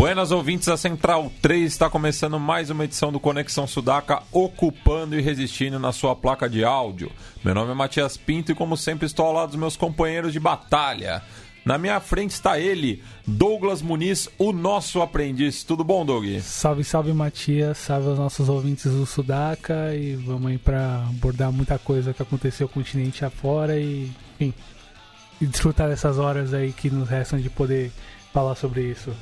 Buenas ouvintes, a Central 3 está começando mais uma edição do Conexão Sudaca, ocupando e resistindo na sua placa de áudio. Meu nome é Matias Pinto e, como sempre, estou ao lado dos meus companheiros de batalha. Na minha frente está ele, Douglas Muniz, o nosso aprendiz. Tudo bom, Doug? Salve, salve, Matias. Salve aos nossos ouvintes do Sudaca. E vamos aí para abordar muita coisa que aconteceu no continente afora e, enfim, e desfrutar dessas horas aí que nos restam de poder falar sobre isso.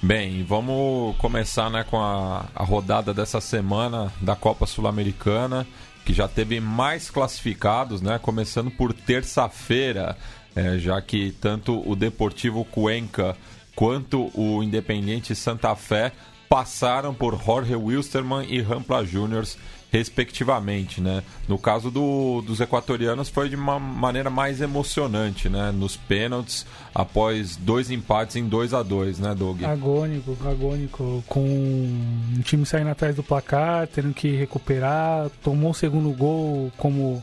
Bem, vamos começar né, com a, a rodada dessa semana da Copa Sul-Americana, que já teve mais classificados, né? Começando por terça-feira, é, já que tanto o Deportivo Cuenca quanto o Independiente Santa Fé passaram por Jorge Wilstermann e Rampla Juniors respectivamente, né? No caso do, dos equatorianos foi de uma maneira mais emocionante, né? Nos pênaltis, após dois empates em 2 a 2 né, Doug? Agônico, agônico, com o time saindo atrás do placar, tendo que recuperar, tomou o segundo gol como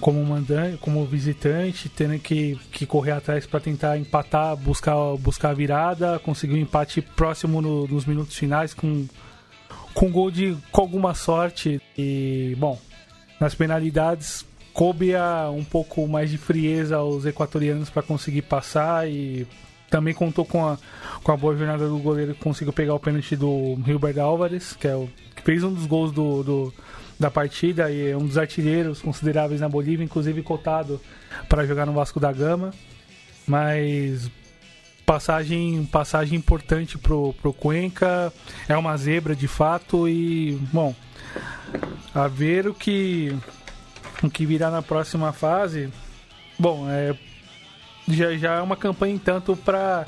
como mandante, como visitante, tendo que, que correr atrás para tentar empatar, buscar buscar a virada, conseguiu um empate próximo no, nos minutos finais com com gol de com alguma sorte. E bom nas penalidades coube a um pouco mais de frieza aos equatorianos para conseguir passar e também contou com a, com a boa jornada do goleiro que conseguiu pegar o pênalti do Hilbert Álvares que é o que fez um dos gols do, do da partida e é um dos artilheiros consideráveis na Bolívia inclusive cotado para jogar no Vasco da Gama. Mas passagem passagem importante pro, pro Cuenca é uma zebra de fato e bom a ver o que o que virá na próxima fase bom é já, já é uma campanha tanto para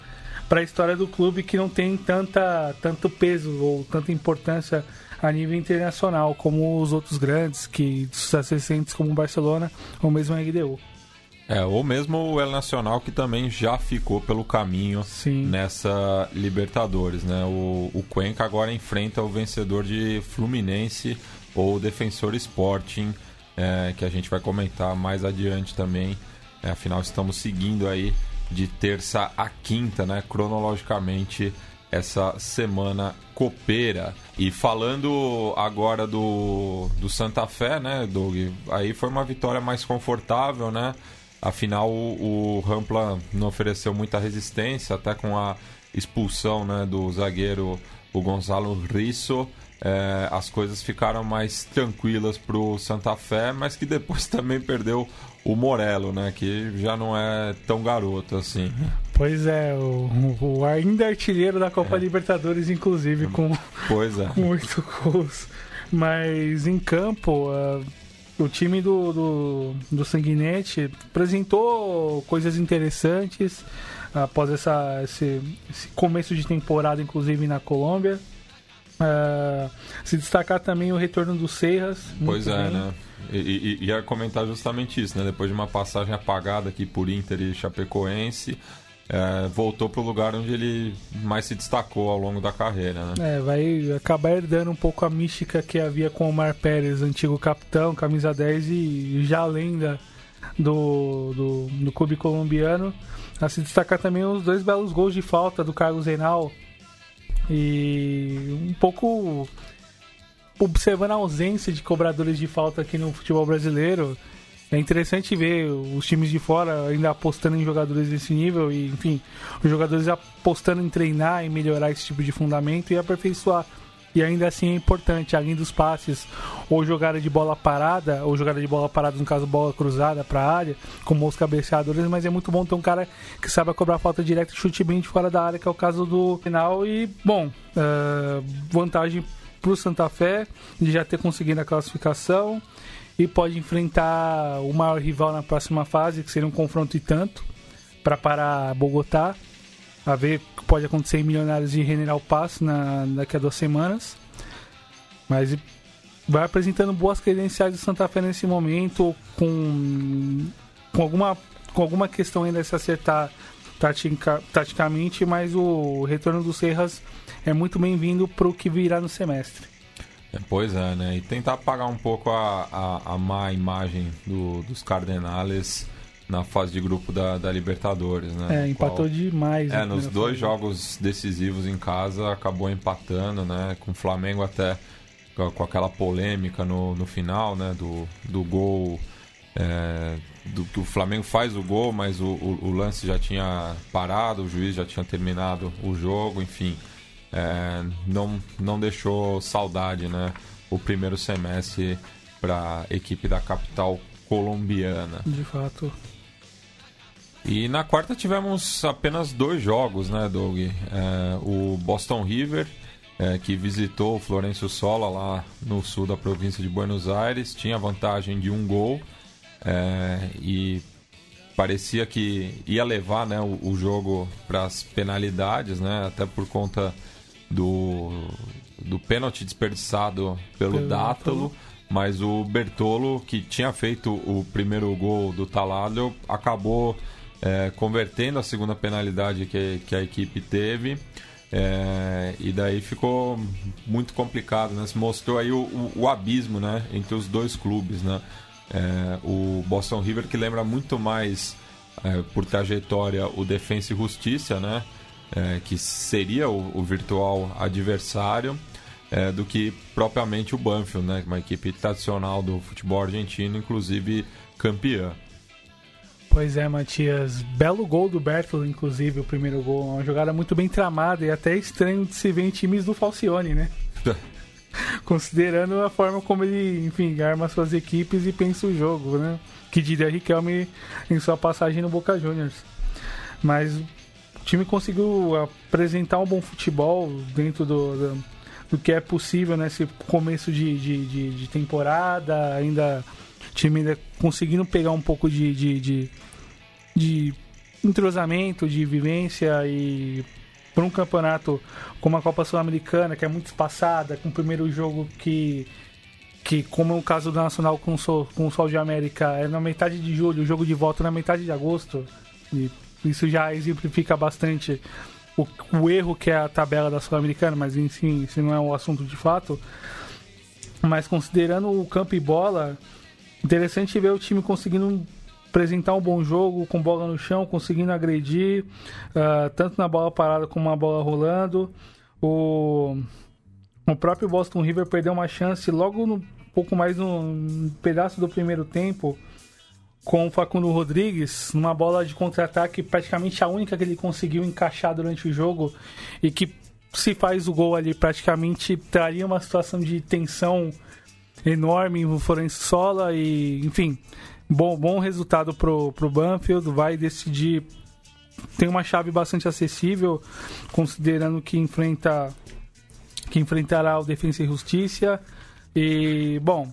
para a história do clube que não tem tanta tanto peso ou tanta importância a nível internacional como os outros grandes que sucessos recentes como o Barcelona ou mesmo a RDU. É, ou mesmo o El Nacional que também já ficou pelo caminho Sim. nessa Libertadores, né? O, o Cuenca agora enfrenta o vencedor de Fluminense ou Defensor Sporting, é, que a gente vai comentar mais adiante também. É, afinal, estamos seguindo aí de terça a quinta, né? Cronologicamente essa semana copeira. E falando agora do, do Santa Fé, né, Doug? Aí foi uma vitória mais confortável, né? Afinal, o, o Rampla não ofereceu muita resistência, até com a expulsão né, do zagueiro o Gonzalo Risso. É, as coisas ficaram mais tranquilas para o Santa Fé, mas que depois também perdeu o Morello, né? Que já não é tão garoto assim. Pois é, o, o ainda artilheiro da Copa é. Libertadores, inclusive, com, pois é. com oito gols. Mas em campo, uh, o time do, do, do Sanguinete apresentou coisas interessantes após essa, esse, esse começo de temporada, inclusive na Colômbia. Uh, se destacar também o retorno do Serras. Pois é, bem. né? E, e, ia comentar justamente isso, né? Depois de uma passagem apagada aqui por Inter e Chapecoense, é, voltou para o lugar onde ele mais se destacou ao longo da carreira. Né? É, vai acabar herdando um pouco a mística que havia com o Mar Pérez, antigo capitão, camisa 10 e já lenda do, do, do clube colombiano. A se destacar também os dois belos gols de falta do Carlos Renal. E um pouco observando a ausência de cobradores de falta aqui no futebol brasileiro. É interessante ver os times de fora ainda apostando em jogadores desse nível e, enfim, os jogadores apostando em treinar e melhorar esse tipo de fundamento e aperfeiçoar. E ainda assim é importante, além dos passes, ou jogada de bola parada, ou jogada de bola parada, no caso, bola cruzada para a área, como os cabeceadores, mas é muito bom ter um cara que saiba cobrar falta direta e chute bem de fora da área, que é o caso do final. E, bom, uh, vantagem para o Santa Fé de já ter conseguido a classificação e pode enfrentar o maior rival na próxima fase, que seria um confronto e tanto, para parar Bogotá. A ver o que pode acontecer em Milionários e General Pass na, daqui a duas semanas. Mas vai apresentando boas credenciais do Santa Fé nesse momento, com, com, alguma, com alguma questão ainda a se acertar tatica, taticamente, mas o retorno do Serras é muito bem-vindo para o que virá no semestre. Pois é, né? E tentar apagar um pouco a, a, a má imagem do, dos Cardenales na fase de grupo da, da Libertadores, né? É, empatou Qual... demais. É, nos dois jogos decisivos em casa acabou empatando, né? Com o Flamengo até com aquela polêmica no, no final, né? Do, do gol. É, do que o Flamengo faz o gol, mas o, o, o, lance já tinha parado, o juiz já tinha terminado o jogo, enfim. É, não, não deixou saudade, né? O primeiro semestre para a equipe da capital colombiana. De fato. E na quarta tivemos apenas dois jogos, né, Doug? É, o Boston River, é, que visitou o Florencio Sola lá no sul da província de Buenos Aires, tinha vantagem de um gol é, e parecia que ia levar né, o, o jogo para as penalidades, né, até por conta do, do pênalti desperdiçado pelo, pelo Dátalo. Mas o Bertolo, que tinha feito o primeiro gol do Taladro, acabou é, convertendo a segunda penalidade que, que a equipe teve. É, e daí ficou muito complicado, né? Se mostrou aí o, o, o abismo, né? Entre os dois clubes, né? É, o Boston River que lembra muito mais é, por trajetória o Defensa e Justiça, né? É, que seria o, o virtual adversário é, do que propriamente o Banfield, né? Uma equipe tradicional do futebol argentino, inclusive campeã. Pois é, Matias. Belo gol do Bertolo, inclusive, o primeiro gol. Uma jogada muito bem tramada e até estranho de se ver em times do Falcione, né? Considerando a forma como ele, enfim, arma suas equipes e pensa o jogo, né? Que diria Riquelme em sua passagem no Boca Juniors. Mas o time conseguiu apresentar um bom futebol dentro do, do, do que é possível nesse começo de, de, de, de temporada, ainda time ainda conseguindo pegar um pouco de, de, de, de entrosamento, de vivência e para um campeonato como a Copa Sul-Americana, que é muito espaçada, com o primeiro jogo que, que como é o caso do Nacional com o, Sol, com o Sol de América, é na metade de julho, o jogo de volta na metade de agosto, e isso já exemplifica bastante o, o erro que é a tabela da Sul-Americana, mas enfim, isso não é um assunto de fato. Mas considerando o campo e bola, Interessante ver o time conseguindo apresentar um bom jogo, com bola no chão, conseguindo agredir, uh, tanto na bola parada como na bola rolando. O, o próprio Boston River perdeu uma chance logo no pouco mais no, no pedaço do primeiro tempo com o Facundo Rodrigues, numa bola de contra-ataque, praticamente a única que ele conseguiu encaixar durante o jogo e que se faz o gol ali praticamente traria uma situação de tensão enorme em Florencio Sola e, enfim, bom, bom resultado pro, pro Banfield, vai decidir tem uma chave bastante acessível, considerando que enfrenta que enfrentará o Defensa e Justiça. E, bom,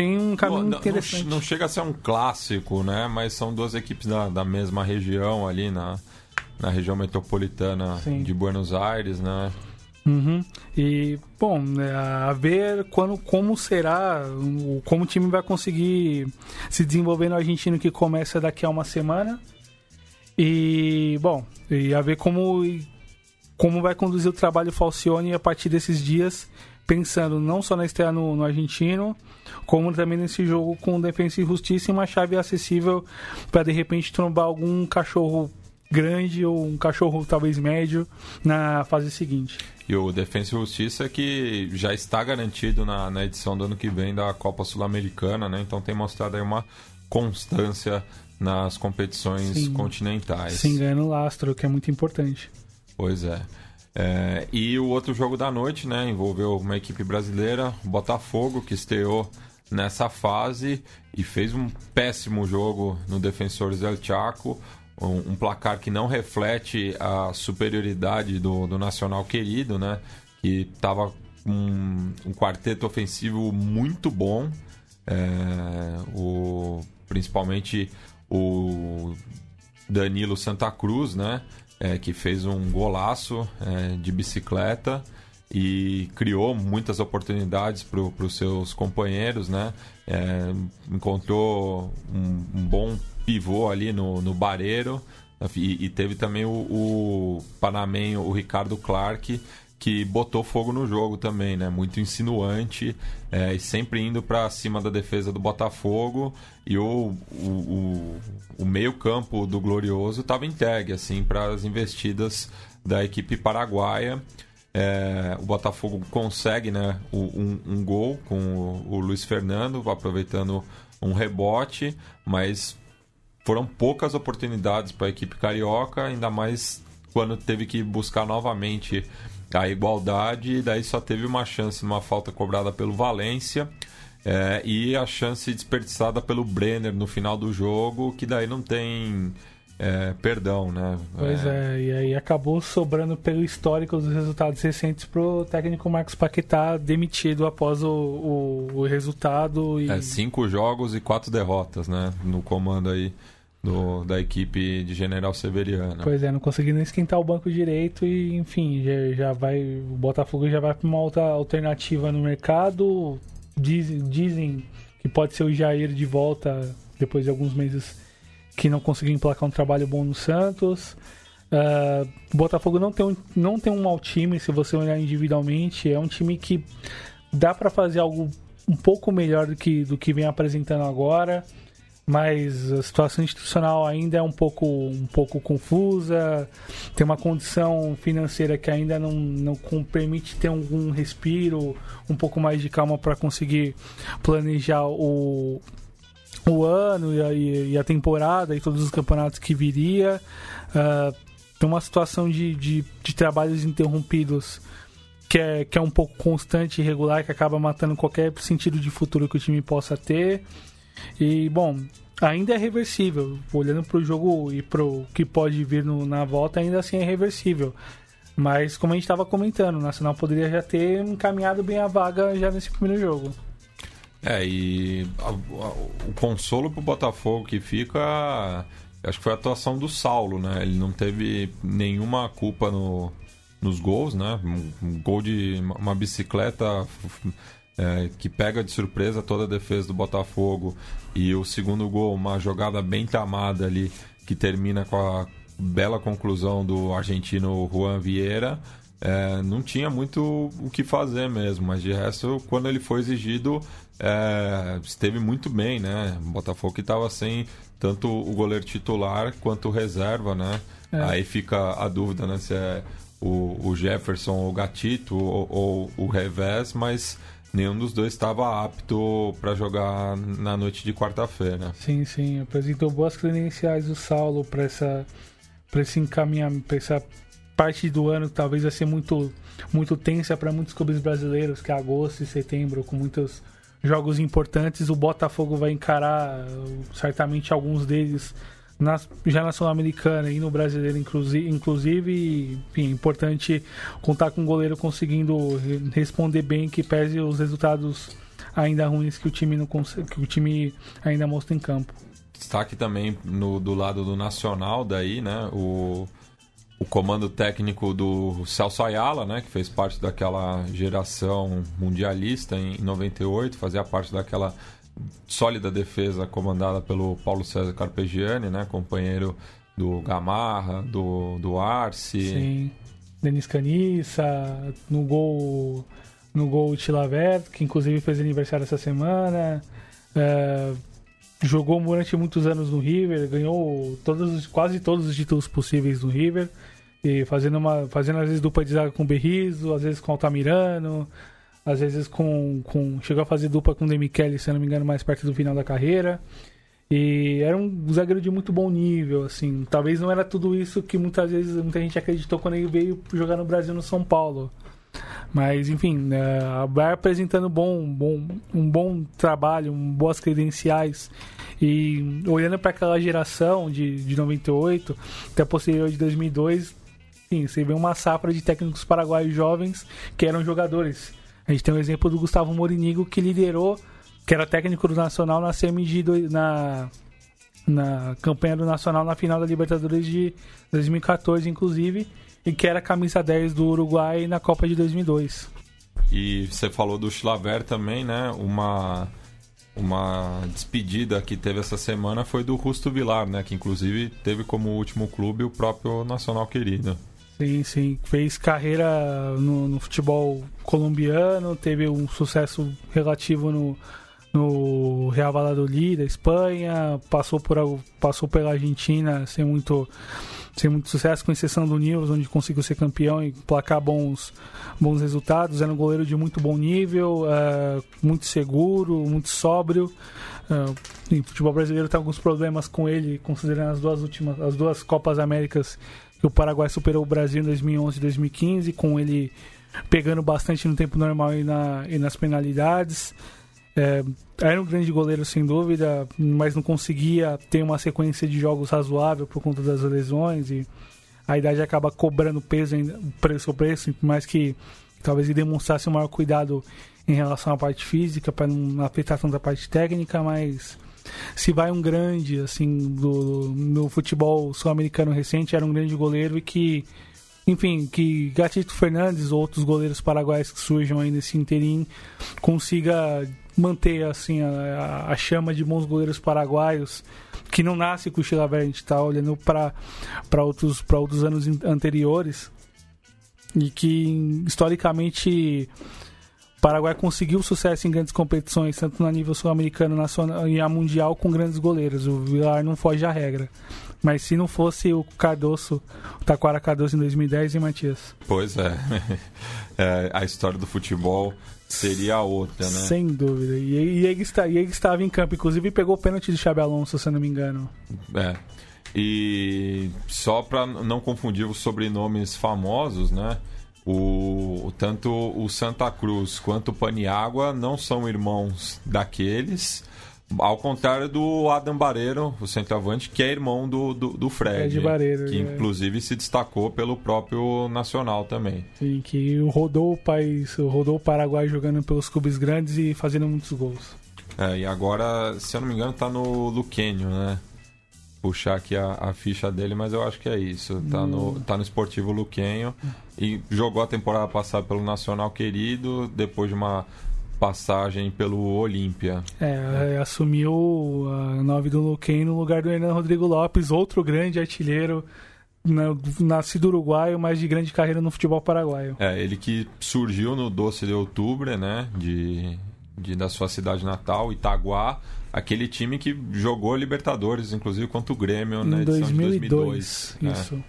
tem um caminho não, interessante. Não, não, chega a ser um clássico, né? Mas são duas equipes da, da mesma região ali na, na região metropolitana Sim. de Buenos Aires, né? Uhum. E, bom, né, a ver quando, como será, como o time vai conseguir se desenvolver no argentino que começa daqui a uma semana. E, bom, e a ver como, como vai conduzir o trabalho Falcione a partir desses dias, pensando não só na estreia no, no argentino, como também nesse jogo com Defensa e Justiça e uma chave acessível para de repente trombar algum cachorro grande ou um cachorro talvez médio na fase seguinte. E o Defensa e Justiça que já está garantido na, na edição do ano que vem da Copa Sul-Americana, né? Então tem mostrado aí uma constância nas competições Sim. continentais. Sem ganhando lastro, que é muito importante. Pois é. É. E o outro jogo da noite, né? Envolveu uma equipe brasileira, o Botafogo, que estreou nessa fase e fez um péssimo jogo no Defensores del Chaco um, um, placar que não reflete a superioridade do, do Nacional querido, né? Que estava um, um quarteto ofensivo muito bom, é, o, principalmente o Danilo Santa Cruz, né? É, que fez um golaço é, de bicicleta e criou muitas oportunidades para os seus companheiros, né? É, encontrou um, um, bom pivô ali no, no Bareiro e, e teve também o, o panamenho, o Ricardo Clark, que botou fogo no jogo também, né? Muito insinuante é, e sempre indo para cima da defesa do Botafogo e o, o, o, o meio campo do Glorioso estava entregue assim para as investidas da equipe paraguaia. É, o Botafogo consegue né, um, um gol com o, o Luiz Fernando, aproveitando um rebote, mas foram poucas oportunidades para a equipe carioca, ainda mais quando teve que buscar novamente a igualdade, e daí só teve uma chance numa falta cobrada pelo Valência. É, e a chance desperdiçada pelo Brenner no final do jogo, que daí não tem é, perdão, né? Pois é. é. e aí acabou sobrando pelo histórico dos resultados recentes pro técnico Marcos Paquetá demitido após o, o, o resultado. E... É, cinco jogos e quatro derrotas, né? No comando aí do, da equipe de General Severiano. Pois é, não conseguindo esquentar o banco direito e, enfim, já, já vai. O Botafogo já vai para uma outra alternativa no mercado. Diz, dizem que pode ser o Jair de volta depois de alguns meses que não conseguiu emplacar um trabalho bom no Santos. Uh, o Botafogo não tem, um, não tem um mau time, se você olhar individualmente. É um time que dá para fazer algo um pouco melhor do que, do que vem apresentando agora. Mas a situação institucional ainda é um pouco, um pouco confusa. Tem uma condição financeira que ainda não, não permite ter algum respiro, um pouco mais de calma para conseguir planejar o, o ano e a, e a, temporada e todos os campeonatos que viria. Uh, tem uma situação de, de, de, trabalhos interrompidos que é, que é um pouco constante e irregular, que acaba matando qualquer sentido de futuro que o time possa ter. E, bom, ainda é reversível. Olhando para o jogo e para o que pode vir no, na volta, ainda assim é reversível. Mas, como a gente estava comentando, o Nacional poderia já ter encaminhado bem a vaga já nesse primeiro jogo. É, e a, a, o consolo pro Botafogo que fica. Acho que foi a atuação do Saulo, né? Ele não teve nenhuma culpa no, nos gols, né? Um, um gol de uma bicicleta é, que pega de surpresa toda a defesa do Botafogo. E o segundo gol, uma jogada bem tamada ali, que termina com a bela conclusão do argentino Juan Vieira. É, não tinha muito o que fazer mesmo, mas de resto, quando ele foi exigido, é, esteve muito bem, né? O Botafogo que estava sem tanto o goleiro titular quanto reserva, né? É. Aí fica a dúvida, né? Se é o, o Jefferson ou o Gatito ou, ou, o revés, mas nenhum dos dois estava apto para jogar na noite de quarta-feira. Sim, sim. Apresentou boas credenciais o Saulo para essa para esse encaminhamento, para essa parte do ano que talvez vai ser muito muito tensa para muitos clubes brasileiros, que é agosto e setembro com muitos jogos importantes. O Botafogo vai encarar certamente alguns deles na, já na Sul-Americana e no Brasileiro, inclusive. inclusive é importante contar com o goleiro conseguindo responder bem, que pese os resultados ainda ruins que o time, não que o time ainda mostra em campo. Destaque também no, do lado do Nacional, daí, né? O o comando técnico do Celso Ayala, né, que fez parte daquela geração mundialista em 98, fazia parte daquela sólida defesa comandada pelo Paulo César Carpegiani, né, companheiro do Gamarra, do, do Arce. Sim. Denis Caniça, no gol no gol Tilavert, que inclusive fez aniversário essa semana. É, jogou durante muitos anos no River, ganhou todos, quase todos os títulos possíveis no River. E fazendo, uma, fazendo às vezes dupla de zaga com o Berrizo, às vezes com o Altamirano, às vezes com, com. Chegou a fazer dupla com o Demichele, se eu não me engano, mais perto do final da carreira. E era um zagueiro de muito bom nível, assim. Talvez não era tudo isso que muitas vezes muita gente acreditou quando ele veio jogar no Brasil no São Paulo. Mas, enfim, é, vai apresentando bom, bom, um bom trabalho, um, boas credenciais. E olhando para aquela geração de, de 98 até posterior de 2002, Sim, você vê uma safra de técnicos paraguaios jovens que eram jogadores. A gente tem o um exemplo do Gustavo Morinigo, que liderou, que era técnico do Nacional na CMG, na, na campanha do Nacional na final da Libertadores de 2014, inclusive. e que era camisa 10 do Uruguai na Copa de 2002. E você falou do Chilaver também, né? Uma uma despedida que teve essa semana foi do Rusto Vilar, né? Que inclusive teve como último clube o próprio Nacional Querido. Sim, sim. Fez carreira no, no futebol colombiano, teve um sucesso relativo no, no Real Valladolid da Espanha, passou por passou pela Argentina sem muito sem muito sucesso, com exceção do Nils, onde conseguiu ser campeão e placar bons, bons resultados. Era um goleiro de muito bom nível, uh, muito seguro, muito sóbrio. Uh, o futebol brasileiro tem alguns problemas com ele, considerando as duas últimas, as duas Copas Américas que o Paraguai superou o Brasil em 2011 e 2015, com ele pegando bastante no tempo normal e, na, e nas penalidades. É, era um grande goleiro sem dúvida, mas não conseguia ter uma sequência de jogos razoável por conta das lesões e a idade acaba cobrando peso, preço preço, por mais que talvez ele demonstrasse um maior cuidado em relação à parte física para não afetar tanto a parte técnica, mas se vai um grande assim do no futebol sul-americano recente era um grande goleiro e que enfim, que Gatito Fernandes ou outros goleiros paraguaios que surjam aí nesse interim consiga manter assim a, a, chama de bons goleiros paraguaios que não nasce com o Chilavert, a gente está olhando para outros, outros anos anteriores e que historicamente Paraguai conseguiu sucesso em grandes competições, tanto no nível sul-americano nacional e a mundial com grandes goleiros. O Vilar não foge à regra. Mas se não fosse o Cardoso, o Taquara Cardoso em 2010, e Matias? Pois é. é a história do futebol seria outra, né? Sem dúvida. E, e, ele, está, e ele estava em campo, inclusive pegou o pênalti de Xabi Alonso, se eu não me engano. É. E só para não confundir os sobrenomes famosos, né? O, tanto o Santa Cruz quanto o Paniágua não são irmãos daqueles. Ao contrário do Adam Barreiro, o centroavante, que é irmão do, do, do Fred. Fred Barreiro, que é. inclusive se destacou pelo próprio Nacional também. Sim, que rodou o país, rodou o Paraguai jogando pelos clubes grandes e fazendo muitos gols. É, e agora, se eu não me engano, tá no Luquenio, né? Puxar aqui a, a, ficha dele, mas eu acho que é isso. Tá, no, hum. tá no Esportivo Luquenho e jogou a temporada passada pelo Nacional Querido, depois de uma passagem pelo Olímpia. É, assumiu a 9 do Luquen no lugar do Hernan Rodrigo Lopes, outro grande artilheiro nascido uruguaio, mas de grande carreira no futebol paraguaio. É, ele que surgiu no Doce de Outubro, né, de, de da sua cidade natal, Itaguá, aquele time que jogou Libertadores, inclusive contra o Grêmio na edição 2002, de 2002. Isso.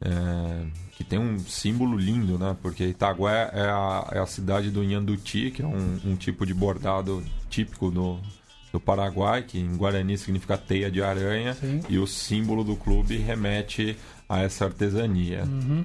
É, é, que tem um símbolo lindo, né? Porque Itaguá é a, é a cidade do Nhanduti, que é um, um tipo de bordado típico do, do Paraguai, que em Guarani significa teia de aranha, Sim. e o símbolo do clube remete a essa artesania. Uhum.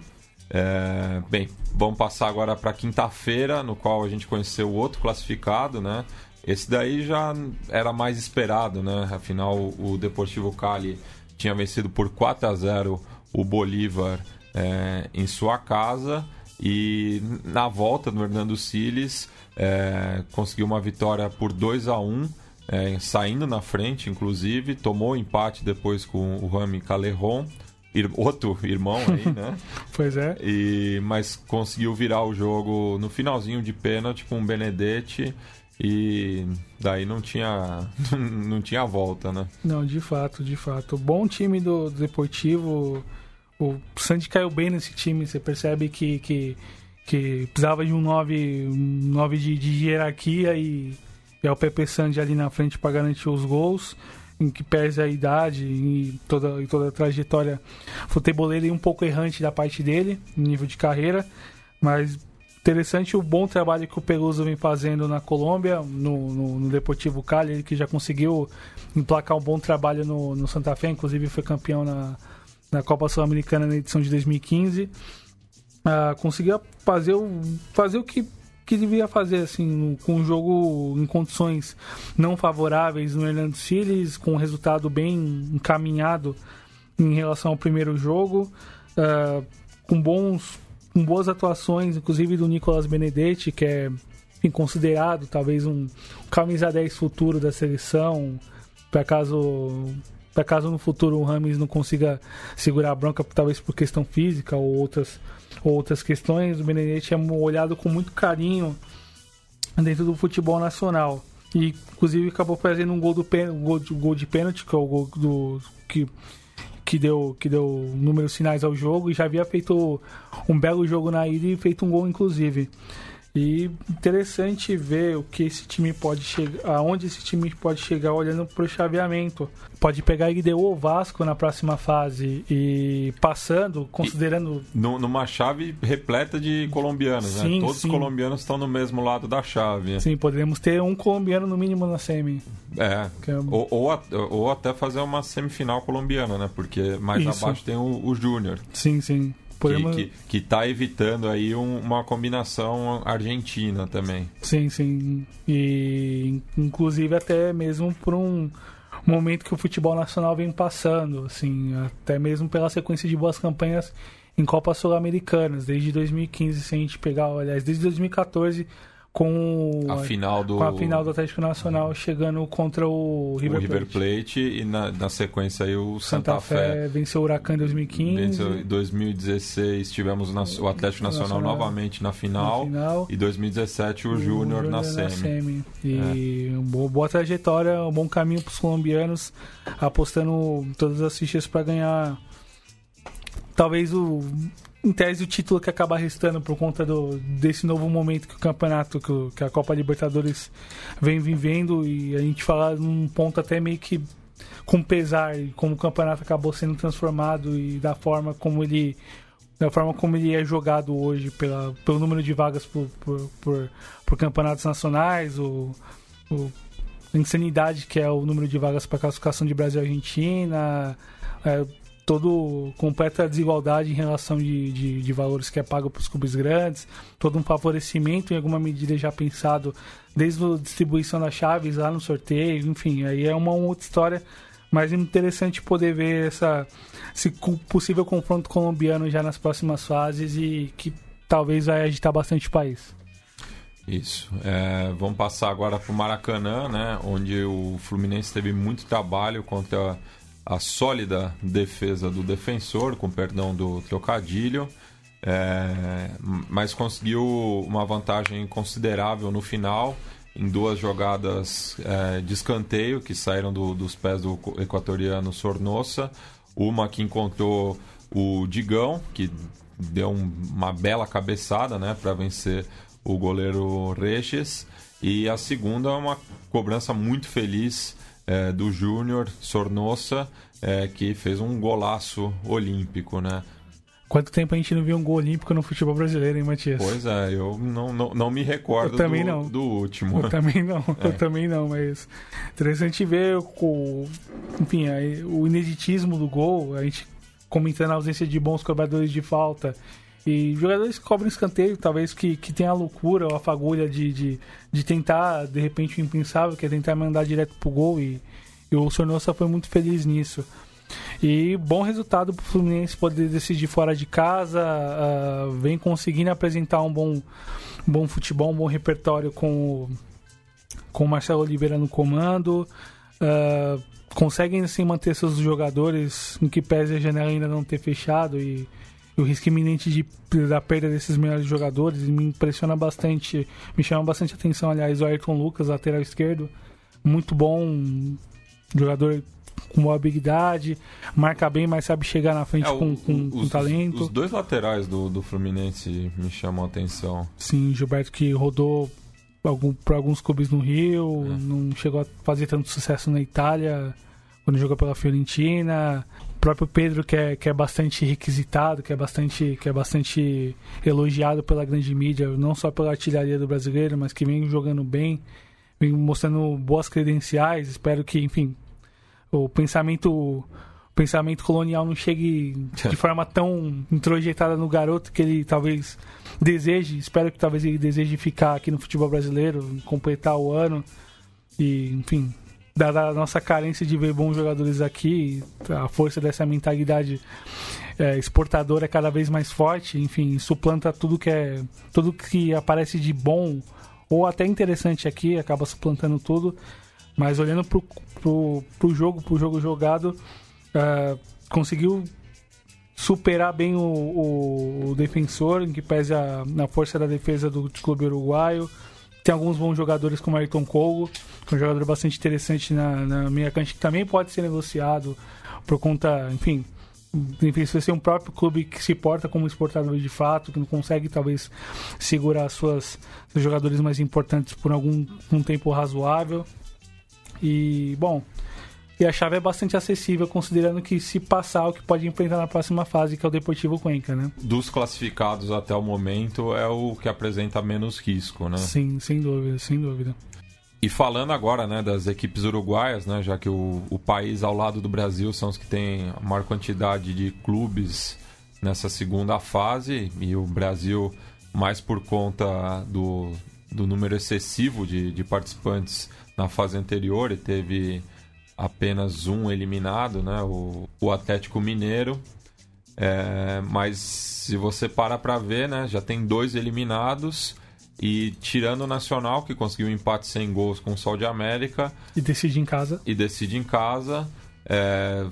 É, bem, vamos passar agora para quinta-feira, no qual a gente conheceu o outro classificado, né? Esse daí já era mais esperado, né? Afinal, o Deportivo Cali tinha vencido por 4 a 0 o Bolívar é, em sua casa e na volta no Hernando Siles é, conseguiu uma vitória por 2 a 1 é, saindo na frente, inclusive, tomou empate depois com o Rami Calerron, outro irmão aí, né? pois é. E, mas conseguiu virar o jogo no finalzinho de pênalti com o Benedetti e daí não tinha não tinha volta, né? Não, de fato, de fato. Bom time do Deportivo o Sandy caiu bem nesse time, você percebe que, que, que precisava de um 9, um 9 de, de hierarquia e é o Pepe Sandy ali na frente para garantir os gols, em que pese a idade e toda, e toda a trajetória futeboleira e um pouco errante da parte dele, nível de carreira, mas interessante o bom trabalho que o Peluso vem fazendo na Colômbia, no, no, no Deportivo Cali, ele que já conseguiu emplacar um bom trabalho no, no Santa Fé, inclusive foi campeão na na Copa Sul-Americana na edição de 2015. Ah, conseguia fazer o, fazer o que, que devia fazer, assim, com o jogo em condições não favoráveis no Hernando Siles, com um resultado bem encaminhado em relação ao primeiro jogo, ah, com bons com boas atuações, inclusive do Nicolas Benedetti, que é enfim, considerado talvez um camisa 10 futuro da seleção, por acaso para caso no futuro o Rames não consiga segurar a bronca, talvez por questão física ou outras, ou outras questões, o Benedetti é olhado com muito carinho dentro do futebol nacional. E inclusive acabou fazendo um gol, do um gol, de, gol de pênalti, que é o gol do. que que deu, que deu números sinais ao jogo e já havia feito um belo jogo na ida e feito um gol, inclusive. E interessante ver o que esse time pode chegar, aonde esse time pode chegar olhando para o chaveamento. Pode pegar IDU ou Vasco na próxima fase e passando, considerando. E numa chave repleta de colombianos, né? sim, né? Todos sim. os colombianos estão no mesmo lado da chave. Sim, poderíamos ter um colombiano no mínimo na semi. É. é... Ou, ou, ou, até fazer uma semifinal colombiana, né? Porque mais Isso. abaixo tem o, o Júnior. Sim, sim. Podemos... Que está evitando aí um, uma combinação argentina também. Sim, sim. E inclusive até mesmo por um momento que o futebol nacional vem passando, assim, até mesmo pela sequência de boas campanhas em Copas Sul-Americanas, desde 2015, se a gente pegar, aliás, desde 2014 com a final do, com a final do Atlético Nacional chegando contra o River, o River Plate. e na, na sequência aí o Santa, Santa Fé, Fé, venceu o Huracan em 2015 venceu em 2016 tivemos o Atlético Nacional, Nacional, novamente na final, na final e 2017 o, o Júnior na, na semi, e é. boa, boa trajetória um bom caminho para os colombianos apostando todas as fichas para ganhar talvez o em tese, o título que acaba restando por conta do, desse novo momento que o campeonato, que, o, que a Copa Libertadores vem vivendo. E a gente fala num ponto até meio que com pesar, como o campeonato acabou sendo transformado e da forma como ele da forma como ele é jogado hoje pela, pelo número de vagas por, por, por, por campeonatos nacionais, o, o, a insanidade que é o número de vagas para classificação de Brasil e Argentina, é, todo completa desigualdade em relação de, de, de valores que é pago para os clubes grandes, todo um favorecimento em alguma medida já pensado desde a distribuição das chaves lá no sorteio, enfim, aí é uma outra história, mas é interessante poder ver essa, esse possível confronto colombiano já nas próximas fases e que talvez vai agitar bastante o país. Isso. É, vamos passar agora para o Maracanã, né, onde o Fluminense teve muito trabalho contra a sólida defesa do defensor, com perdão do trocadilho, é, mas conseguiu uma vantagem considerável no final, em duas jogadas é, de escanteio que saíram do, dos pés do equatoriano Sornosa. Uma que encontrou o Digão, que deu um, uma bela cabeçada né, para vencer o goleiro Regis. E a segunda, uma cobrança muito feliz é, do Júnior Sornosa, é, que fez um golaço olímpico, né? Quanto tempo a gente não viu um gol olímpico no futebol brasileiro, hein, Matias? Pois é, eu não, não, não me recordo também do, não. do último. Eu também não, é. eu também não, mas interessante ver o, enfim, o ineditismo do gol, a gente comentando a ausência de bons cobradores de falta e jogadores que cobrem escanteio, talvez que, que tenha a loucura ou a fagulha de, de, de tentar, de repente, o impensável, que é tentar mandar direto pro gol. E, e o Sornosa foi muito feliz nisso. E bom resultado para o Fluminense poder decidir fora de casa, uh, vem conseguindo apresentar um bom, bom futebol, um bom repertório com o, com o Marcelo Oliveira no comando. Uh, conseguem assim manter seus jogadores, em que pese a janela ainda não ter fechado e o risco iminente de, da perda desses melhores jogadores me impressiona bastante, me chama bastante atenção, aliás, o Ayrton Lucas, lateral esquerdo, muito bom, jogador com boa habilidade, marca bem, mas sabe chegar na frente é, com, com, os, com, talento. Os dois laterais do, do Fluminense me chamam a atenção. Sim, Gilberto que rodou algum, para alguns clubes no Rio, é. não chegou a fazer tanto sucesso na Itália quando jogou pela Fiorentina próprio Pedro que é, que é bastante requisitado, que é bastante, que é bastante elogiado pela grande mídia, não só pela artilharia do brasileiro, mas que vem jogando bem, vem mostrando boas credenciais. Espero que, enfim, o pensamento o pensamento colonial não chegue de forma tão introjetada no garoto que ele talvez deseje, espero que talvez ele deseje ficar aqui no futebol brasileiro, completar o ano e, enfim, dada a nossa carência de ver bons jogadores aqui, a força dessa mentalidade é, exportadora é cada vez mais forte, enfim, suplanta tudo que é tudo que aparece de bom ou até interessante aqui, acaba suplantando tudo. Mas olhando pro, pro, pro jogo, pro jogo jogado, uh, conseguiu superar bem o, o, o, defensor, em que pese a, na força da defesa do clube uruguaio. Tem alguns bons jogadores como Ayrton Kogo, que é um jogador bastante interessante na, na minha cancha, que também pode ser negociado por conta, enfim, enfim, se você é um próprio clube que se porta como exportador de fato, que não consegue talvez segurar suas seus jogadores mais importantes por algum um tempo razoável. E, bom, e a chave é bastante acessível, considerando que se passar, o que pode enfrentar na próxima fase, que é o Deportivo Cuenca, né? Dos classificados até o momento, é o que apresenta menos risco, né? Sim, sem dúvida, sem dúvida. E falando agora né, das equipes uruguaias, né, já que o, o país ao lado do Brasil são os que têm a maior quantidade de clubes nessa segunda fase, e o Brasil, mais por conta do, do número excessivo de, de participantes na fase anterior, e teve apenas um eliminado, né? O, o Atlético Mineiro. É, mas se você para para ver, né? Já tem dois eliminados. E tirando o Nacional, que conseguiu um empate sem gols com o Sol de América. E decide em casa. E decide em casa. É,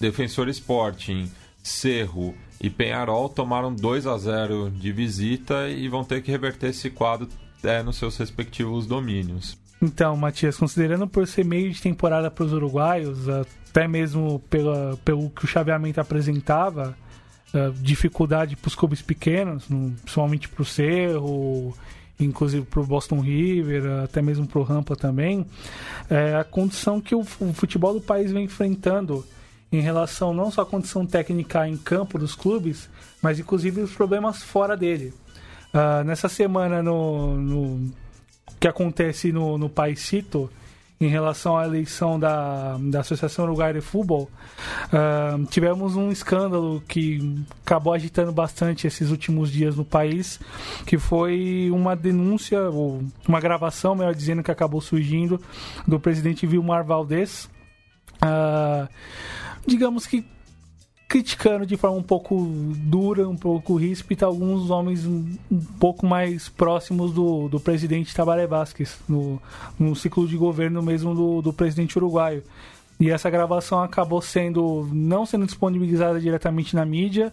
Defensor Sporting, Cerro e Penharol tomaram 2 a 0 de visita e vão ter que reverter esse quadro é, nos seus respectivos domínios. Então, Matias, considerando por ser meio de temporada para os uruguaios, até mesmo pela, pelo que o chaveamento apresentava, uh, dificuldade para os clubes pequenos, no, principalmente para o Cerro, inclusive para o Boston River, até mesmo para o Rampa também, é a condição que o, o futebol do país vem enfrentando em relação não só à condição técnica em campo dos clubes, mas inclusive os problemas fora dele. Uh, nessa semana no, no, que acontece no, no Paisito em relação à eleição da, da Associação Uruguai de Futebol, uh, tivemos um escândalo que acabou agitando bastante esses últimos dias no país, que foi uma denúncia, ou uma gravação, melhor dizendo, que acabou surgindo do presidente Vilmar Valdez. Uh, digamos que criticando de forma um pouco dura, um pouco ríspida, alguns homens um, pouco mais próximos do, do presidente Tabaré Vázquez, no, no ciclo de governo mesmo do, do presidente uruguaio. E essa gravação acabou sendo, não sendo disponibilizada diretamente na mídia,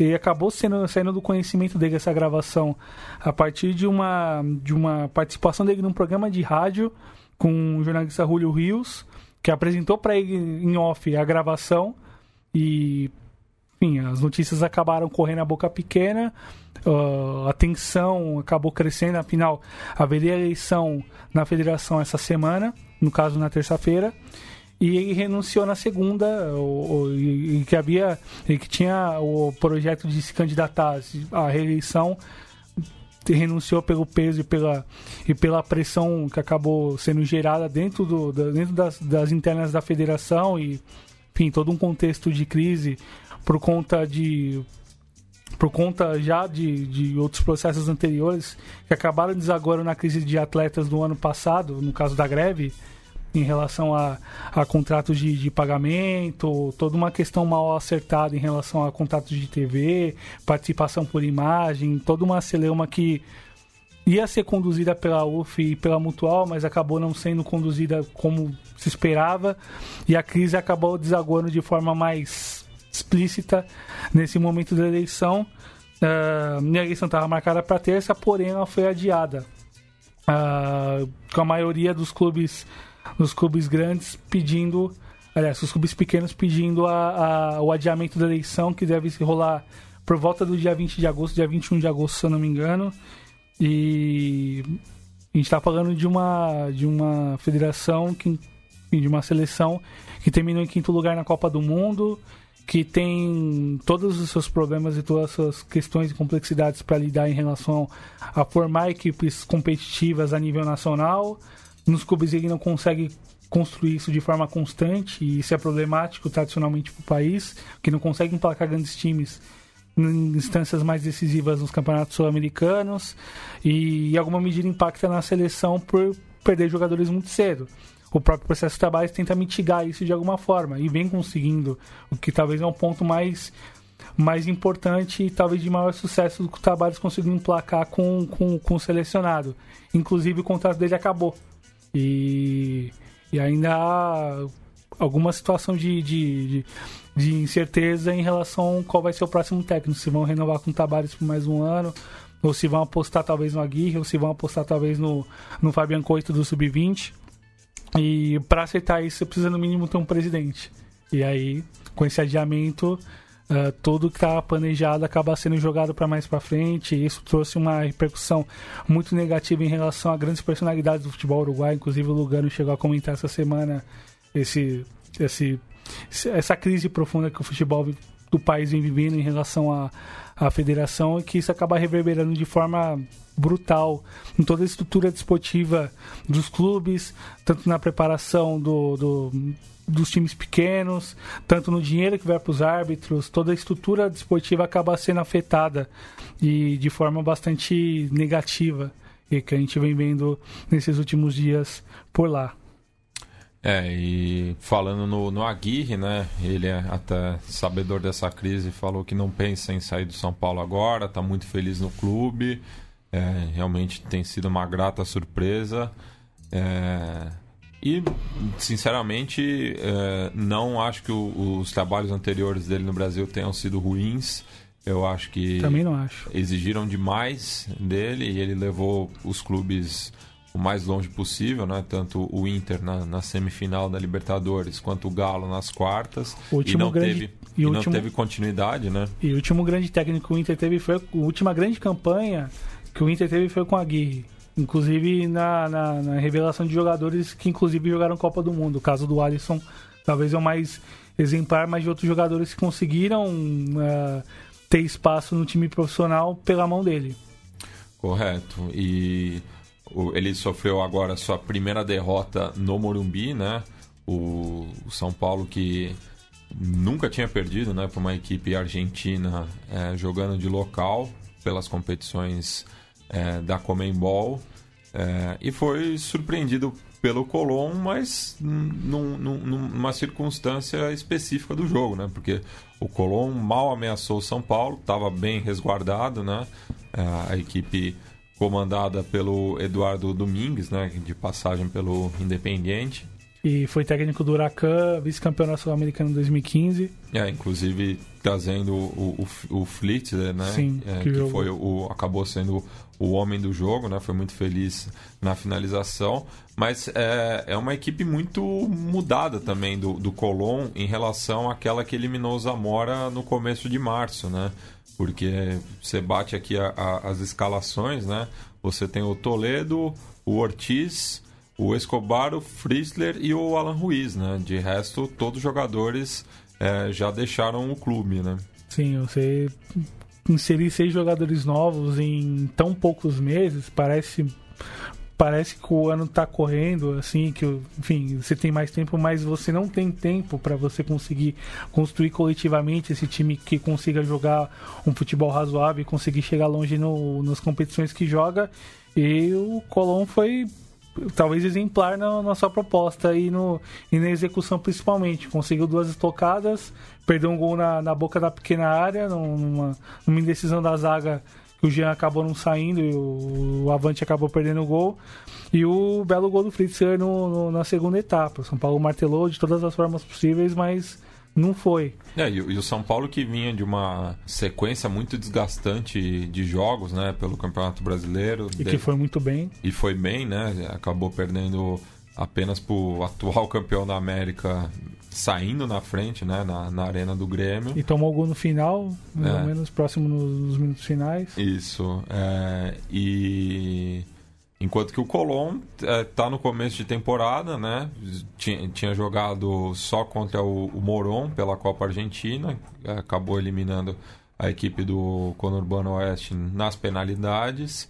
e acabou sendo, saindo do conhecimento dele essa gravação a partir de uma, de uma participação dele num programa de rádio com o jornalista Julio Rios, que apresentou para ele em off a gravação e, enfim, as notícias acabaram correndo a boca pequena, uh, a tensão acabou crescendo, afinal, haveria eleição na federação essa semana, no caso na terça-feira, e ele renunciou na segunda, e que havia, e que tinha o projeto de se candidatar à reeleição renunciou pelo peso e pela, e pela pressão que acabou sendo gerada dentro, do, dentro das, das internas da federação e enfim, todo um contexto de crise por conta de por conta já de, de outros processos anteriores que acabaram desagora na crise de atletas do ano passado, no caso da greve, em relação a, a contratos de, de pagamento, toda uma questão mal acertada em relação a contratos de TV, participação por imagem, toda uma celeuma que ia ser conduzida pela UF e pela Mutual, mas acabou não sendo conduzida como se esperava e a crise acabou desaguando de forma mais explícita nesse momento da eleição. Uh, a eleição estava marcada para terça, porém ela foi adiada. Uh, com a maioria dos clubes, dos clubes grandes pedindo, aliás, os clubes pequenos pedindo a, a, o adiamento da eleição que deve se rolar por volta do dia 20 de agosto, dia 21 de agosto, se eu não me engano. E a gente está falando de uma, de uma federação, que, de uma seleção que terminou em quinto lugar na Copa do Mundo, que tem todos os seus problemas e todas as suas questões e complexidades para lidar em relação a formar equipes competitivas a nível nacional. Nos clubes ele não consegue construir isso de forma constante e isso é problemático tradicionalmente para o país, que não consegue emplacar grandes times em instâncias mais decisivas nos campeonatos sul-americanos e em alguma medida impacta na seleção por perder jogadores muito cedo. O próprio processo de trabalho tenta mitigar isso de alguma forma e vem conseguindo, o que talvez é um ponto mais mais importante e talvez de maior sucesso do que o Tabares conseguiu emplacar com, com, com o selecionado. Inclusive o contrato dele acabou. E E ainda há alguma situação de, de, de, de incerteza em relação a qual vai ser o próximo técnico. Se vão renovar com o Tabares por mais um ano, ou se vão apostar talvez no Aguirre, ou se vão apostar talvez no, no Fabian Coito do Sub-20. E para aceitar isso, você precisa no mínimo ter um presidente. E aí, com esse adiamento, uh, tudo que estava planejado acaba sendo jogado para mais para frente. E isso trouxe uma repercussão muito negativa em relação a grandes personalidades do futebol uruguai. Inclusive, o Lugano chegou a comentar essa semana esse, esse, essa crise profunda que o futebol do país vem vivendo em relação à, à federação e que isso acaba reverberando de forma brutal em toda a estrutura desportiva dos clubes, tanto na preparação do, do dos times pequenos, tanto no dinheiro que vai para os árbitros, toda a estrutura desportiva acaba sendo afetada e de forma bastante negativa e que a gente vem vendo nesses últimos dias por lá. É, e falando no, no Aguirre, né? Ele é até sabedor dessa crise, falou que não pensa em sair do São Paulo agora, está muito feliz no clube. É, realmente tem sido uma grata surpresa. É, e, sinceramente, é, não acho que o, os trabalhos anteriores dele no Brasil tenham sido ruins. Eu acho que. Também não acho. Exigiram demais dele e ele levou os clubes o mais longe possível, né? Tanto o Inter na, na semifinal da Libertadores quanto o Galo nas quartas. O último e não grande... teve e, e último... não teve continuidade, né? E o último grande técnico que o Inter teve foi a última grande campanha que o Inter teve foi com a Aguirre. Inclusive na, na, na, revelação de jogadores que inclusive jogaram Copa do Mundo. O caso do Alisson talvez é o mais exemplar, mas de outros jogadores que conseguiram uh, ter espaço no time profissional pela mão dele. Correto. E ele sofreu agora sua primeira derrota no Morumbi, né? O, São Paulo que nunca tinha perdido, né? Para uma equipe argentina é, jogando de local pelas competições é, da Comembol é, e foi surpreendido pelo Colón, mas num, num, numa circunstância específica do jogo, né? Porque o Colón mal ameaçou o São Paulo, estava bem resguardado, né? É, a equipe comandada pelo Eduardo Domingues, né, de passagem pelo Independiente. E foi técnico do Huracan, vice-campeão nacional americano em 2015. É, inclusive trazendo o, o, o Flitzer, né? Sim, é, que, que foi o, acabou sendo o homem do jogo, né? Foi muito feliz na finalização. Mas é, é uma equipe muito mudada também do, do Colón em relação àquela que eliminou o Zamora no começo de março, né? porque você bate aqui a, a, as escalações, né? Você tem o Toledo, o Ortiz, o Escobar, o Fritzler e o Alan Ruiz, né? De resto, todos os jogadores é, já deixaram o clube, né? Sim, você inserir seis jogadores novos em tão poucos meses parece parece que o ano está correndo, assim, que, enfim, você tem mais tempo, mas você não tem tempo para você conseguir construir coletivamente esse time que consiga jogar um futebol razoável e conseguir chegar longe no, nas competições que joga. E o Colón foi talvez exemplar na, na sua proposta e, no, e na execução principalmente. Conseguiu duas estocadas, perdeu um gol na, na boca da pequena área, numa, numa indecisão da zaga o Jean acabou não saindo e o, o Avante acabou perdendo o gol. E o belo gol do Fritzer no, no, na segunda etapa. O São Paulo martelou de todas as formas possíveis, mas não foi. É, e, e, o São Paulo que vinha de uma sequência muito desgastante de jogos, né, pelo Campeonato Brasileiro. E de... que foi muito bem. E foi bem, né, acabou perdendo apenas para o atual campeão da América saindo na frente, né, na, na arena do Grêmio. E tomou gol no final, mais é. ou menos próximo nos, nos minutos finais. Isso. É, e enquanto que o Colón está é, no começo de temporada, né, tinha, tinha jogado só contra o, o Moron pela Copa Argentina, é, acabou eliminando a equipe do Conurbano Oeste nas penalidades.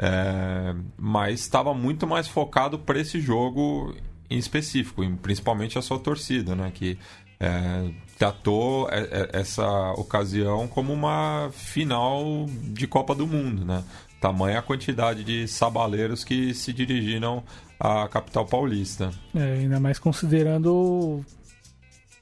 É, mas estava muito mais focado para esse jogo em específico, principalmente a sua torcida, né? Que é, tratou essa ocasião como uma final de Copa do Mundo, né? Tamanha a quantidade de sabaleiros que se dirigiram à capital paulista. É, ainda mais considerando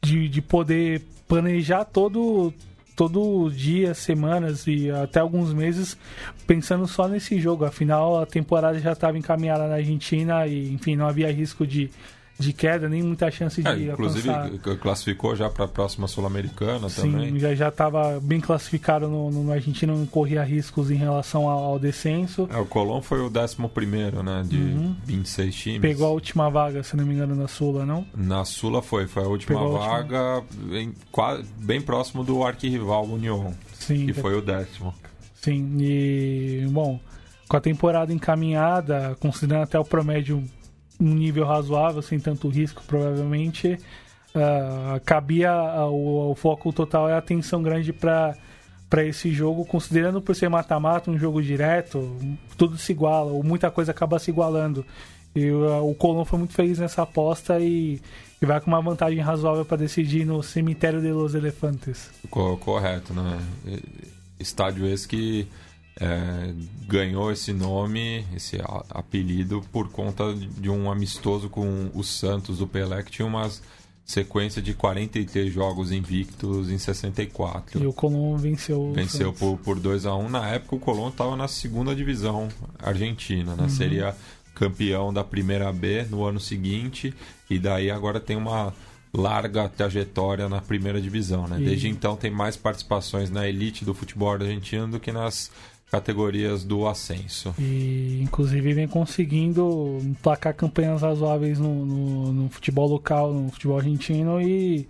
de, de poder planejar todo todo dia, semanas e até alguns meses pensando só nesse jogo. Afinal, a temporada já estava encaminhada na Argentina e, enfim, não havia risco de, de queda, nem muita chance de é, inclusive alcançar. classificou já para a próxima sul-americana também. Sim, já já estava bem classificado no, no Argentina, não corria riscos em relação ao, ao descenso. É, o Colón foi o 11 primeiro, né, de uhum. 26 times. Pegou a última vaga, se não me engano, na Sula, não? Na Sula foi, foi a última Pegou vaga, a última. Bem, bem próximo do arquirrival União, Sim, que tá... foi o décimo. Sim, e bom, com a temporada encaminhada, considerando até o promédio um nível razoável, sem tanto risco, provavelmente, uh, cabia uh, o, o, foco total e a atenção grande para para esse jogo, considerando por ser mata-mata, um jogo direto, tudo se iguala, ou muita coisa acaba se igualando. E uh, o Colón foi muito feliz nessa aposta e, e vai com uma vantagem razoável para decidir no cemitério de los Elefantes. Correto, né? Estádio esse que é, ganhou esse nome, esse apelido, por conta de um amistoso com o Santos do Pelé, que tinha uma sequência de 43 jogos invictos em 64. E o Colón venceu. Venceu por, por 2 a 1 Na época, o Colón estava na segunda divisão argentina, né? Uhum. Seria campeão da primeira B no ano seguinte, e daí agora tem uma larga trajetória na primeira divisão, né? E... Desde então tem mais participações na elite do futebol argentino do que nas categorias do ascenso. E inclusive vem conseguindo placar campanhas razoáveis no, no, no, futebol local, no futebol argentino e,